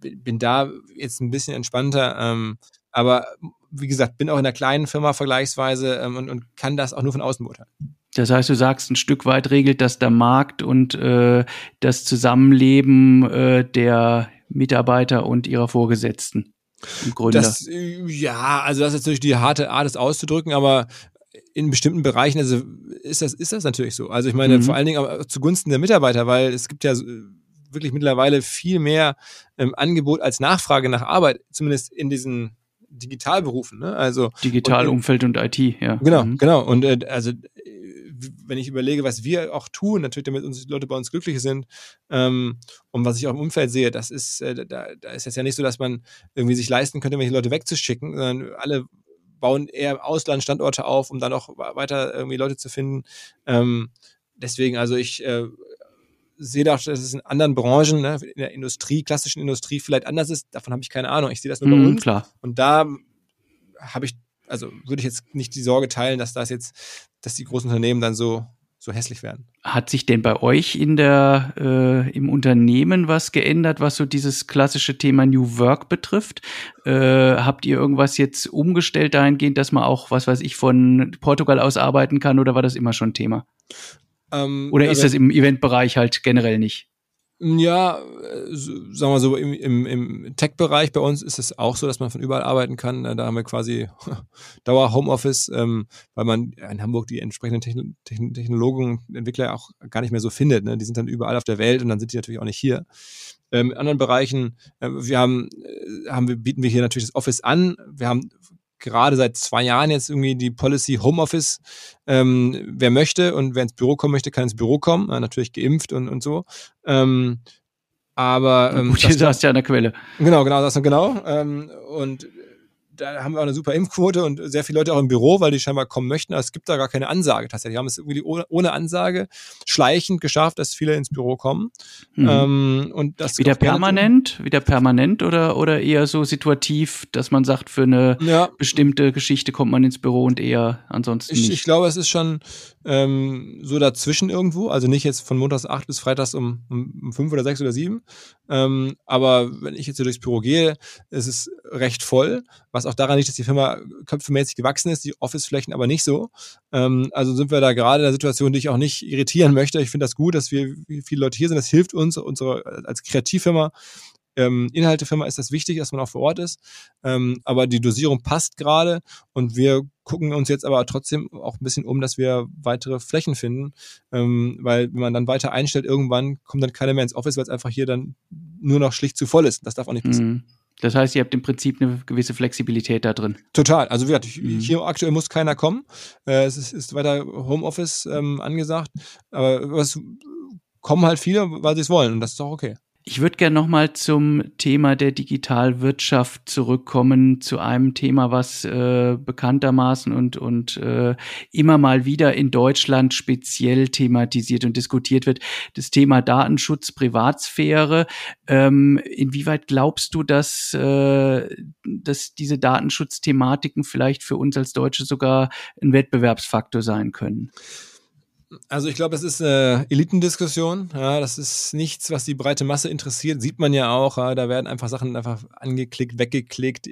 bin da jetzt ein bisschen entspannter. Ähm, aber wie gesagt, bin auch in einer kleinen Firma vergleichsweise ähm, und, und kann das auch nur von außen beurteilen. Das heißt, du sagst, ein Stück weit regelt das der Markt und äh, das Zusammenleben äh, der Mitarbeiter und ihrer Vorgesetzten. Gründer. Das, äh, ja, also das ist natürlich die harte Art, es auszudrücken, aber in bestimmten Bereichen also ist das, ist das natürlich so. Also ich meine, mhm. vor allen Dingen zugunsten der Mitarbeiter, weil es gibt ja wirklich mittlerweile viel mehr ähm, Angebot als Nachfrage nach Arbeit, zumindest in diesen Digitalberufen. Ne? Also Digitalumfeld und, und, IT, ja. Genau, mhm. genau. Und äh, also wenn ich überlege, was wir auch tun, natürlich, damit uns die Leute bei uns glücklich sind ähm, und was ich auch im Umfeld sehe, das ist, äh, da, da ist es ja nicht so, dass man irgendwie sich leisten könnte, welche Leute wegzuschicken, sondern alle bauen eher Auslandsstandorte auf, um dann auch weiter irgendwie Leute zu finden. Ähm, deswegen, also ich äh, sehe da, dass es in anderen Branchen, ne, in der Industrie, klassischen Industrie vielleicht anders ist. Davon habe ich keine Ahnung. Ich sehe das nur mm, bei uns. Klar. Und da habe ich also würde ich jetzt nicht die Sorge teilen, dass das jetzt, dass die großen Unternehmen dann so so hässlich werden. Hat sich denn bei euch in der äh, im Unternehmen was geändert, was so dieses klassische Thema New Work betrifft? Äh, habt ihr irgendwas jetzt umgestellt dahingehend, dass man auch, was weiß ich, von Portugal aus arbeiten kann oder war das immer schon Thema? Ähm, oder ja, ist das im Eventbereich halt generell nicht? Ja, äh, sagen wir so, im, im, im Tech-Bereich bei uns ist es auch so, dass man von überall arbeiten kann. Da haben wir quasi Dauer Homeoffice, ähm, weil man in Hamburg die entsprechenden Techn Techn Technologen, Entwickler auch gar nicht mehr so findet. Ne? Die sind dann überall auf der Welt und dann sind die natürlich auch nicht hier. Ähm, in anderen Bereichen, äh, wir haben, äh, haben wir, bieten wir hier natürlich das Office an. Wir haben gerade seit zwei Jahren jetzt irgendwie die Policy Homeoffice. Ähm, wer möchte und wer ins Büro kommen möchte, kann ins Büro kommen. Ja, natürlich geimpft und, und so. Ähm, aber ähm, Gut, hier hast ja an der Quelle. Genau, genau, das genau. Ähm, und da haben wir auch eine super Impfquote und sehr viele Leute auch im Büro, weil die scheinbar kommen möchten. Aber es gibt da gar keine Ansage tatsächlich. Die haben es irgendwie ohne, Ansage schleichend geschafft, dass viele ins Büro kommen. Mhm. Ähm, und das wieder permanent, wieder permanent oder, oder eher so situativ, dass man sagt, für eine ja. bestimmte Geschichte kommt man ins Büro und eher ansonsten ich, nicht. Ich glaube, es ist schon ähm, so dazwischen irgendwo. Also nicht jetzt von montags acht bis freitags um, um fünf oder sechs oder sieben. Ähm, aber wenn ich jetzt hier durchs Büro gehe, ist es recht voll, was auch daran liegt, dass die Firma köpfemäßig gewachsen ist, die Office-Flächen aber nicht so. Ähm, also sind wir da gerade in einer Situation, die ich auch nicht irritieren möchte. Ich finde das gut, dass wir viele Leute hier sind. Das hilft uns, unsere als Kreativfirma ähm, Inhaltefirma ist das wichtig, dass man auch vor Ort ist. Ähm, aber die Dosierung passt gerade und wir gucken uns jetzt aber trotzdem auch ein bisschen um, dass wir weitere Flächen finden. Ähm, weil wenn man dann weiter einstellt, irgendwann kommt dann keiner mehr ins Office, weil es einfach hier dann nur noch schlicht zu voll ist. Das darf auch nicht passieren. Mhm. Das heißt, ihr habt im Prinzip eine gewisse Flexibilität da drin. Total. Also wie gesagt, mhm. hier aktuell muss keiner kommen. Äh, es ist, ist, weiter Homeoffice ähm, angesagt. Aber es kommen halt viele, weil sie es wollen. Und das ist auch okay. Ich würde gerne nochmal zum Thema der Digitalwirtschaft zurückkommen, zu einem Thema, was äh, bekanntermaßen und, und äh, immer mal wieder in Deutschland speziell thematisiert und diskutiert wird, das Thema Datenschutz, Privatsphäre. Ähm, inwieweit glaubst du, dass, äh, dass diese Datenschutzthematiken vielleicht für uns als Deutsche sogar ein Wettbewerbsfaktor sein können? Also ich glaube, es ist eine Elitendiskussion. Ja, das ist nichts, was die breite Masse interessiert. Sieht man ja auch. Ja, da werden einfach Sachen einfach angeklickt, weggeklickt.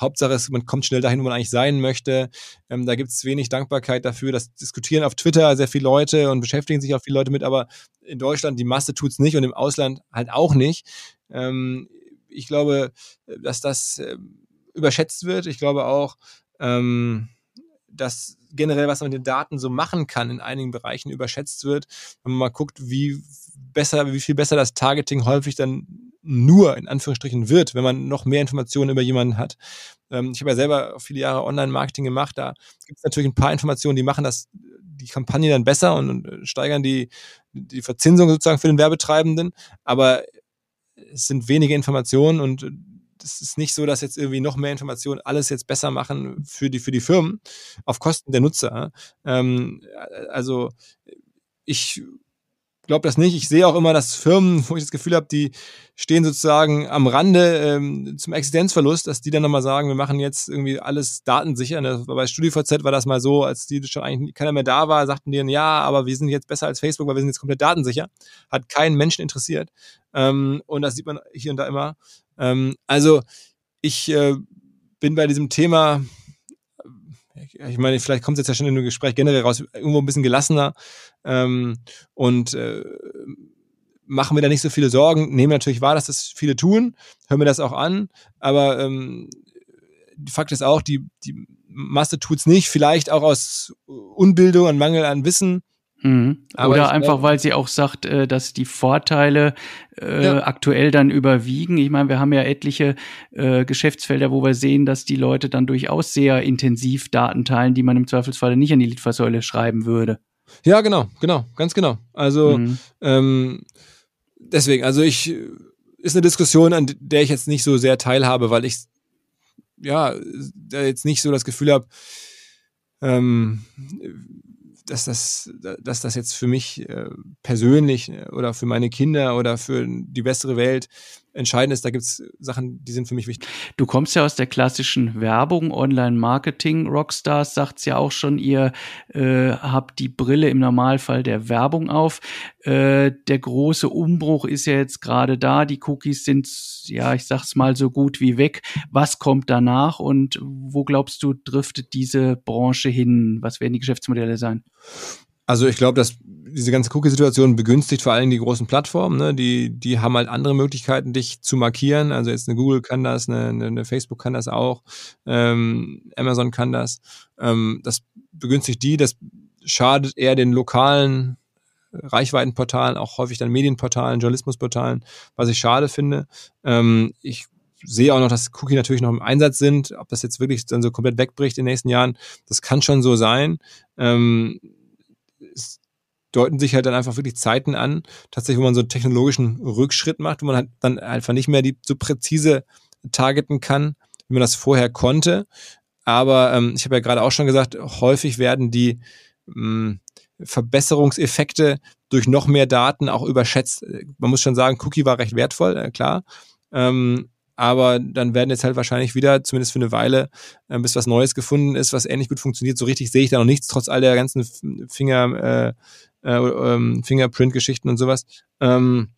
Hauptsache ist, man kommt schnell dahin, wo man eigentlich sein möchte. Ähm, da gibt es wenig Dankbarkeit dafür. Das diskutieren auf Twitter sehr viele Leute und beschäftigen sich auch viele Leute mit. Aber in Deutschland die Masse tut es nicht und im Ausland halt auch nicht. Ähm, ich glaube, dass das äh, überschätzt wird. Ich glaube auch, ähm, dass generell, was man mit den Daten so machen kann, in einigen Bereichen überschätzt wird. Wenn man mal guckt, wie besser, wie viel besser das Targeting häufig dann nur in Anführungsstrichen wird, wenn man noch mehr Informationen über jemanden hat. Ähm, ich habe ja selber viele Jahre Online-Marketing gemacht. Da gibt es natürlich ein paar Informationen, die machen das, die Kampagne dann besser und, und steigern die, die Verzinsung sozusagen für den Werbetreibenden. Aber es sind wenige Informationen und das ist nicht so, dass jetzt irgendwie noch mehr Informationen alles jetzt besser machen für die, für die Firmen auf Kosten der Nutzer. Ähm, also ich glaube das nicht. Ich sehe auch immer, dass Firmen, wo ich das Gefühl habe, die stehen sozusagen am Rande ähm, zum Existenzverlust, dass die dann nochmal sagen, wir machen jetzt irgendwie alles datensicher. Ne? Bei StudiVZ war das mal so, als die schon eigentlich keiner mehr da war, sagten die, ja, aber wir sind jetzt besser als Facebook, weil wir sind jetzt komplett datensicher. Hat keinen Menschen interessiert. Ähm, und das sieht man hier und da immer. Ähm, also ich äh, bin bei diesem Thema ich meine, vielleicht kommt es jetzt ja schon in einem Gespräch generell raus, irgendwo ein bisschen gelassener ähm, und äh, machen wir da nicht so viele Sorgen. Nehmen natürlich wahr, dass das viele tun, hören wir das auch an, aber ähm, Fakt ist auch, die, die Masse tut's nicht, vielleicht auch aus Unbildung und Mangel an Wissen. Mhm. Oder einfach, weil sie auch sagt, äh, dass die Vorteile äh, ja. aktuell dann überwiegen. Ich meine, wir haben ja etliche äh, Geschäftsfelder, wo wir sehen, dass die Leute dann durchaus sehr intensiv Daten teilen, die man im Zweifelsfalle nicht an die Litfaßsäule schreiben würde. Ja, genau, genau, ganz genau. Also mhm. ähm, deswegen, also ich ist eine Diskussion, an der ich jetzt nicht so sehr teilhabe, weil ich ja da jetzt nicht so das Gefühl habe, ähm, dass das, dass das jetzt für mich äh, persönlich äh, oder für meine Kinder oder für die bessere Welt entscheidend ist. Da gibt es Sachen, die sind für mich wichtig. Du kommst ja aus der klassischen Werbung, Online-Marketing. Rockstars sagt's ja auch schon, ihr äh, habt die Brille im Normalfall der Werbung auf. Äh, der große Umbruch ist ja jetzt gerade da. Die Cookies sind, ja, ich sag's mal, so gut wie weg. Was kommt danach und wo glaubst du, driftet diese Branche hin? Was werden die Geschäftsmodelle sein? Also ich glaube, dass diese ganze Cookie-Situation begünstigt vor allem die großen Plattformen. Ne? Die, die haben halt andere Möglichkeiten, dich zu markieren. Also jetzt eine Google kann das, eine, eine Facebook kann das auch, ähm, Amazon kann das. Ähm, das begünstigt die, das schadet eher den lokalen Reichweitenportalen, auch häufig dann Medienportalen, Journalismusportalen, was ich schade finde. Ähm, ich sehe auch noch, dass Cookie natürlich noch im Einsatz sind. Ob das jetzt wirklich dann so komplett wegbricht in den nächsten Jahren, das kann schon so sein. Ähm, deuten sich halt dann einfach wirklich Zeiten an, tatsächlich, wo man so einen technologischen Rückschritt macht, wo man halt dann einfach nicht mehr die so präzise targeten kann, wie man das vorher konnte. Aber ähm, ich habe ja gerade auch schon gesagt, häufig werden die mh, hm, Verbesserungseffekte durch noch mehr Daten auch überschätzt. Man muss schon sagen, Cookie war recht wertvoll, äh, klar. Ähm, aber dann werden jetzt halt wahrscheinlich wieder, zumindest für eine Weile, äh, bis was Neues gefunden ist, was ähnlich gut funktioniert. So richtig sehe ich da noch nichts, trotz all der ganzen Finger, äh, äh, ähm, Fingerprint-Geschichten und sowas. Ähm,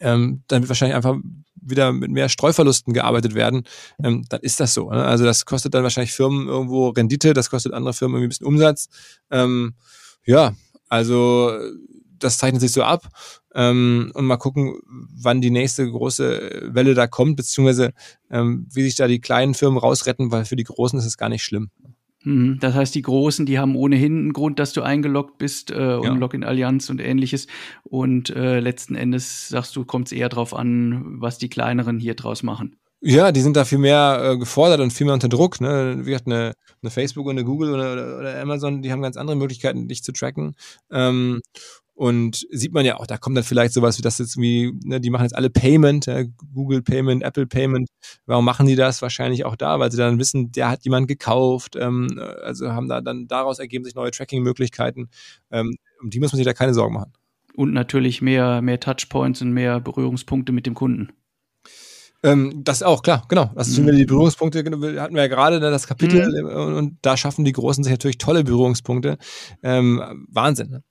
ähm, dann wird wahrscheinlich einfach wieder mit mehr Streuverlusten gearbeitet werden, ähm, dann ist das so. Ne? Also das kostet dann wahrscheinlich Firmen irgendwo Rendite, das kostet andere Firmen irgendwie ein bisschen Umsatz. Ähm, ja, also das zeichnet sich so ab. Ähm, und mal gucken, wann die nächste große Welle da kommt, beziehungsweise ähm, wie sich da die kleinen Firmen rausretten, weil für die Großen ist es gar nicht schlimm. Mhm. Das heißt, die Großen, die haben ohnehin einen Grund, dass du eingeloggt bist äh, und ja. Login-Allianz und ähnliches. Und äh, letzten Endes sagst du, kommt es eher drauf an, was die Kleineren hier draus machen. Ja, die sind da viel mehr äh, gefordert und viel mehr unter Druck. Ne? Wie gesagt, eine, eine Facebook und eine Google oder, oder, oder Amazon, die haben ganz andere Möglichkeiten, dich zu tracken. Ähm, und sieht man ja auch, da kommt dann vielleicht sowas wie das jetzt wie, ne, die machen jetzt alle Payment, ja, Google Payment, Apple Payment. Warum machen die das? Wahrscheinlich auch da, weil sie dann wissen, der hat jemand gekauft. Ähm, also haben da dann daraus ergeben sich neue Tracking-Möglichkeiten. Ähm, um die muss man sich da keine Sorgen machen. Und natürlich mehr, mehr Touchpoints und mehr Berührungspunkte mit dem Kunden. Ähm, das auch, klar, genau. Das sind mhm. die Berührungspunkte, genau, hatten wir ja gerade ne, das Kapitel mhm. und, und, da schaffen die Großen sich natürlich tolle Berührungspunkte. Ähm, Wahnsinn. Ne?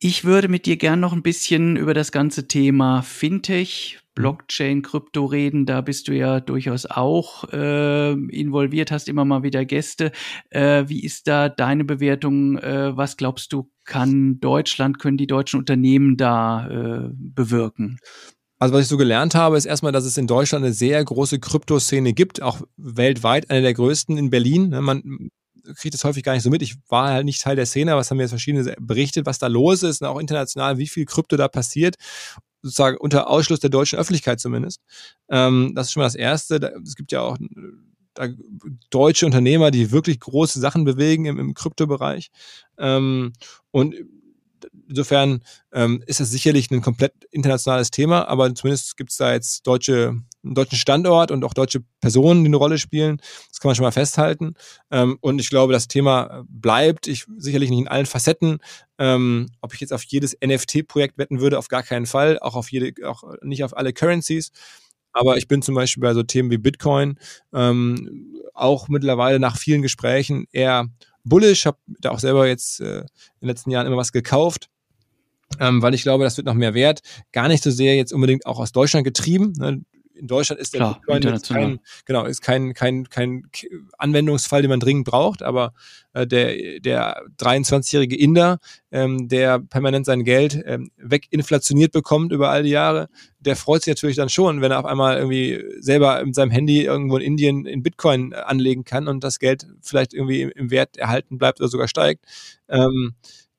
Ich würde mit dir gern noch ein bisschen über das ganze Thema Fintech, Blockchain, Krypto reden. Da bist du ja durchaus auch äh, involviert, hast immer mal wieder Gäste. Äh, wie ist da deine Bewertung? Äh, was glaubst du, kann Deutschland, können die deutschen Unternehmen da äh, bewirken? Also was ich so gelernt habe, ist erstmal, dass es in Deutschland eine sehr große Kryptoszene gibt, auch weltweit eine der größten in Berlin. Ne, man kriege das häufig gar nicht so mit. Ich war halt nicht Teil der Szene, aber es haben mir jetzt verschiedene berichtet, was da los ist und auch international, wie viel Krypto da passiert sozusagen unter Ausschluss der deutschen Öffentlichkeit zumindest. Ähm, das ist schon mal das Erste. es gibt ja auch da, deutsche Unternehmer, die wirklich große Sachen bewegen im, im Kryptobereich. Ähm, und insofern ähm, ist das sicherlich ein komplett internationales Thema, aber zumindest gibt es da jetzt deutsche einen deutschen Standort und auch deutsche Personen, die eine Rolle spielen. Das kann man schon mal festhalten. Ähm, und ich glaube, das Thema bleibt. Ich sicherlich nicht in allen Facetten. Ähm, ob ich jetzt auf jedes NFT-Projekt wetten würde, auf gar keinen Fall. Auch auf jede, auch nicht auf alle Currencies. Aber ich bin zum Beispiel bei so Themen wie Bitcoin ähm, auch mittlerweile nach vielen Gesprächen eher bullish, habe da auch selber jetzt äh, in den letzten Jahren immer was gekauft ähm, weil ich glaube, das wird noch mehr wert. Gar nicht so sehr jetzt unbedingt auch aus Deutschland getrieben. Ne? In Deutschland ist der Klar, Bitcoin kein, genau, ist kein, kein, kein Anwendungsfall, den man dringend braucht, aber äh, der, der 23-jährige Inder, ähm, der permanent sein Geld ähm, weginflationiert bekommt über all die Jahre, der freut sich natürlich dann schon, wenn er auf einmal irgendwie selber mit seinem Handy irgendwo in Indien in Bitcoin anlegen kann und das Geld vielleicht irgendwie im, im Wert erhalten bleibt oder sogar steigt. Ähm,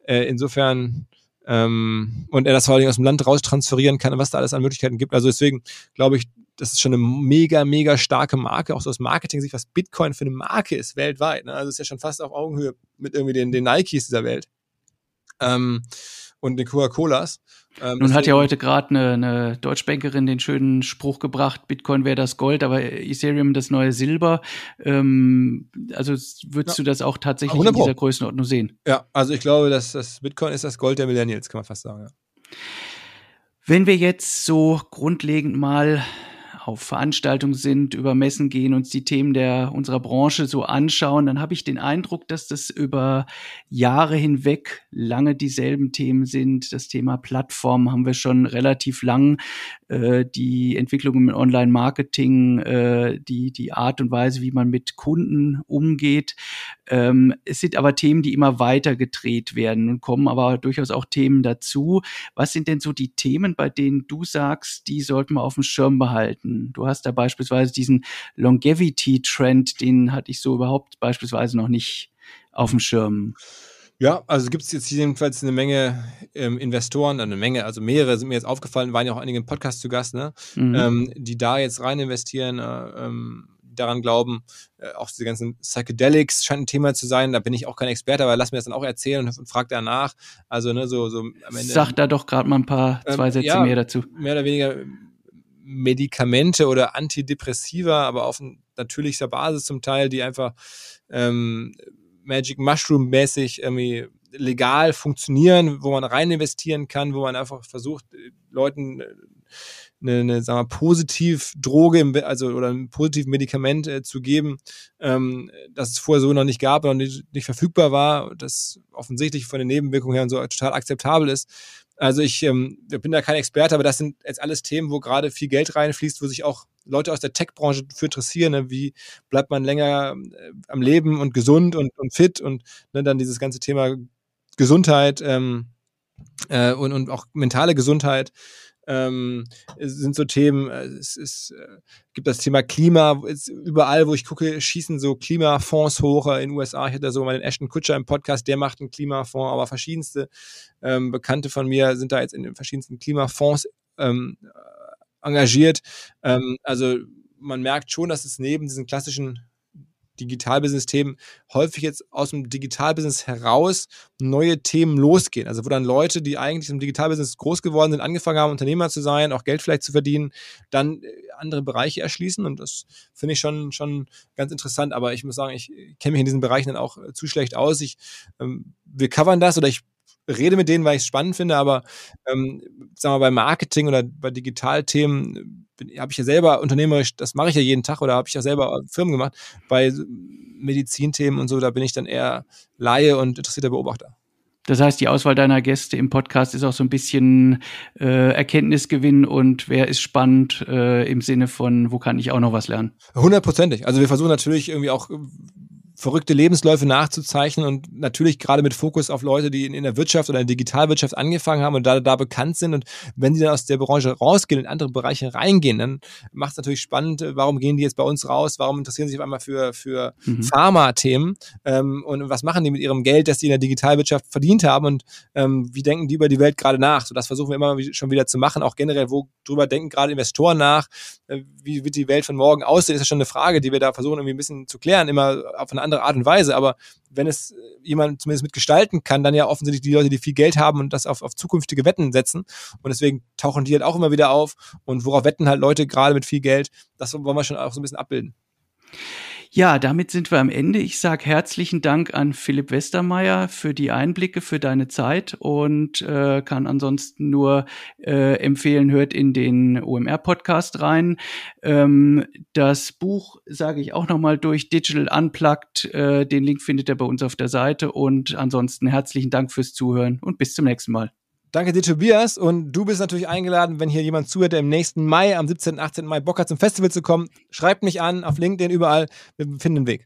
äh, insofern ähm, und er das vor allem aus dem Land raus transferieren kann und was da alles an Möglichkeiten gibt. Also deswegen glaube ich, das ist schon eine mega, mega starke Marke, auch so aus Marketing-Sicht, was Bitcoin für eine Marke ist weltweit. Ne? Also ist ja schon fast auf Augenhöhe mit irgendwie den, den Nikes dieser Welt. Ähm, und den Coca-Colas. Ähm, Nun hat ja heute gerade eine, eine Deutschbankerin den schönen Spruch gebracht, Bitcoin wäre das Gold, aber Ethereum das neue Silber. Ähm, also würdest ja. du das auch tatsächlich in dieser Größenordnung sehen? Ja, also ich glaube, dass das Bitcoin ist das Gold der Millennials, kann man fast sagen. Ja. Wenn wir jetzt so grundlegend mal auf Veranstaltungen sind, über Messen gehen, uns die Themen der unserer Branche so anschauen, dann habe ich den Eindruck, dass das über Jahre hinweg lange dieselben Themen sind. Das Thema Plattform haben wir schon relativ lang, äh, die Entwicklung im Online-Marketing, äh, die die Art und Weise, wie man mit Kunden umgeht. Ähm, es sind aber Themen, die immer weiter gedreht werden und kommen aber durchaus auch Themen dazu. Was sind denn so die Themen, bei denen du sagst, die sollten wir auf dem Schirm behalten? Du hast da beispielsweise diesen Longevity-Trend, den hatte ich so überhaupt beispielsweise noch nicht auf dem Schirm. Ja, also gibt es jetzt jedenfalls eine Menge ähm, Investoren, eine Menge, also mehrere sind mir jetzt aufgefallen, waren ja auch einige im Podcast zu Gast, ne? Mhm. Ähm, die da jetzt rein investieren. Äh, ähm, daran glauben. Äh, auch diese ganzen Psychedelics scheint ein Thema zu sein. Da bin ich auch kein Experte, aber lass mir das dann auch erzählen und, und frag danach. Also, ne, so, so am Ende. Sag da doch gerade mal ein paar, zwei ähm, Sätze ja, mehr dazu. Mehr oder weniger Medikamente oder Antidepressiva, aber auf natürlicher Basis zum Teil, die einfach ähm, Magic Mushroom mäßig irgendwie legal funktionieren, wo man rein investieren kann, wo man einfach versucht, Leuten äh, eine, eine sagen wir, Positivdroge, also oder ein positives Medikament äh, zu geben, ähm, das es vorher so noch nicht gab und nicht, nicht verfügbar war, das offensichtlich von den Nebenwirkungen her so total akzeptabel ist. Also ich ähm, bin da kein Experte, aber das sind jetzt alles Themen, wo gerade viel Geld reinfließt, wo sich auch Leute aus der Tech-Branche für interessieren. Ne? Wie bleibt man länger äh, am Leben und gesund und, und fit und ne, dann dieses ganze Thema Gesundheit ähm, äh, und, und auch mentale Gesundheit ähm, sind so Themen, äh, es, ist, äh, gibt das Thema Klima, überall, wo ich gucke, schießen so Klimafonds hoch. In den USA, ich hatte so meinen Ashton Kutscher im Podcast, der macht einen Klimafonds, aber verschiedenste ähm, Bekannte von mir sind da jetzt in den verschiedensten Klimafonds ähm, engagiert. Ähm, also man merkt schon, dass es neben diesen klassischen Digitalbusiness-Themen häufig jetzt aus dem Digitalbusiness heraus neue Themen losgehen. Also wo dann Leute, die eigentlich im Digitalbusiness groß geworden sind, angefangen haben, Unternehmer zu sein, auch Geld vielleicht zu verdienen, dann äh, andere Bereiche erschließen. Und das finde ich schon, schon ganz interessant. Aber ich muss sagen, ich kenne mich in diesen Bereichen dann auch äh, zu schlecht aus. Ich, ähm, wir covern das oder ich rede mit denen, weil ich es spannend finde, aber ähm, sagen wir bei Marketing oder bei Digitalthemen habe ich ja selber unternehmerisch, das mache ich ja jeden Tag oder habe ich ja selber Firmen gemacht. Bei Medizinthemen und so, da bin ich dann eher Laie und interessierter Beobachter. Das heißt, die Auswahl deiner Gäste im Podcast ist auch so ein bisschen äh, Erkenntnisgewinn und wer ist spannend äh, im Sinne von, wo kann ich auch noch was lernen? Hundertprozentig. Also wir versuchen natürlich irgendwie auch verrückte Lebensläufe nachzuzeichnen und natürlich gerade mit Fokus auf Leute, die in, in der Wirtschaft oder in der Digitalwirtschaft angefangen haben und da, da bekannt sind. Und wenn die dann aus der Branche rausgehen, in andere Bereiche reingehen, dann macht es natürlich spannend, warum gehen die jetzt bei uns raus, warum interessieren sie sich auf einmal für, für mhm. Pharma-Themen ähm, und was machen die mit ihrem Geld, das sie in der Digitalwirtschaft verdient haben und ähm, wie denken die über die Welt gerade nach. So, das versuchen wir immer schon wieder zu machen, auch generell, wo drüber denken gerade Investoren nach, äh, wie wird die Welt von morgen aussehen, ist ja schon eine Frage, die wir da versuchen irgendwie ein bisschen zu klären, immer auf einer andere Art und Weise. Aber wenn es jemand zumindest mitgestalten kann, dann ja offensichtlich die Leute, die viel Geld haben und das auf, auf zukünftige Wetten setzen. Und deswegen tauchen die halt auch immer wieder auf. Und worauf wetten halt Leute gerade mit viel Geld? Das wollen wir schon auch so ein bisschen abbilden. Ja, damit sind wir am Ende. Ich sage herzlichen Dank an Philipp Westermeier für die Einblicke, für deine Zeit und äh, kann ansonsten nur äh, empfehlen, hört in den OMR-Podcast rein. Ähm, das Buch sage ich auch nochmal durch Digital Unplugged. Äh, den Link findet ihr bei uns auf der Seite und ansonsten herzlichen Dank fürs Zuhören und bis zum nächsten Mal. Danke dir, Tobias. Und du bist natürlich eingeladen, wenn hier jemand zuhört, der im nächsten Mai, am 17. 18. Mai Bock hat, zum Festival zu kommen. Schreibt mich an, auf LinkedIn, überall. Wir finden den Weg.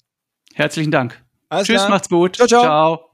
Herzlichen Dank. Alles Tschüss, klar. macht's gut. Ciao, ciao. ciao.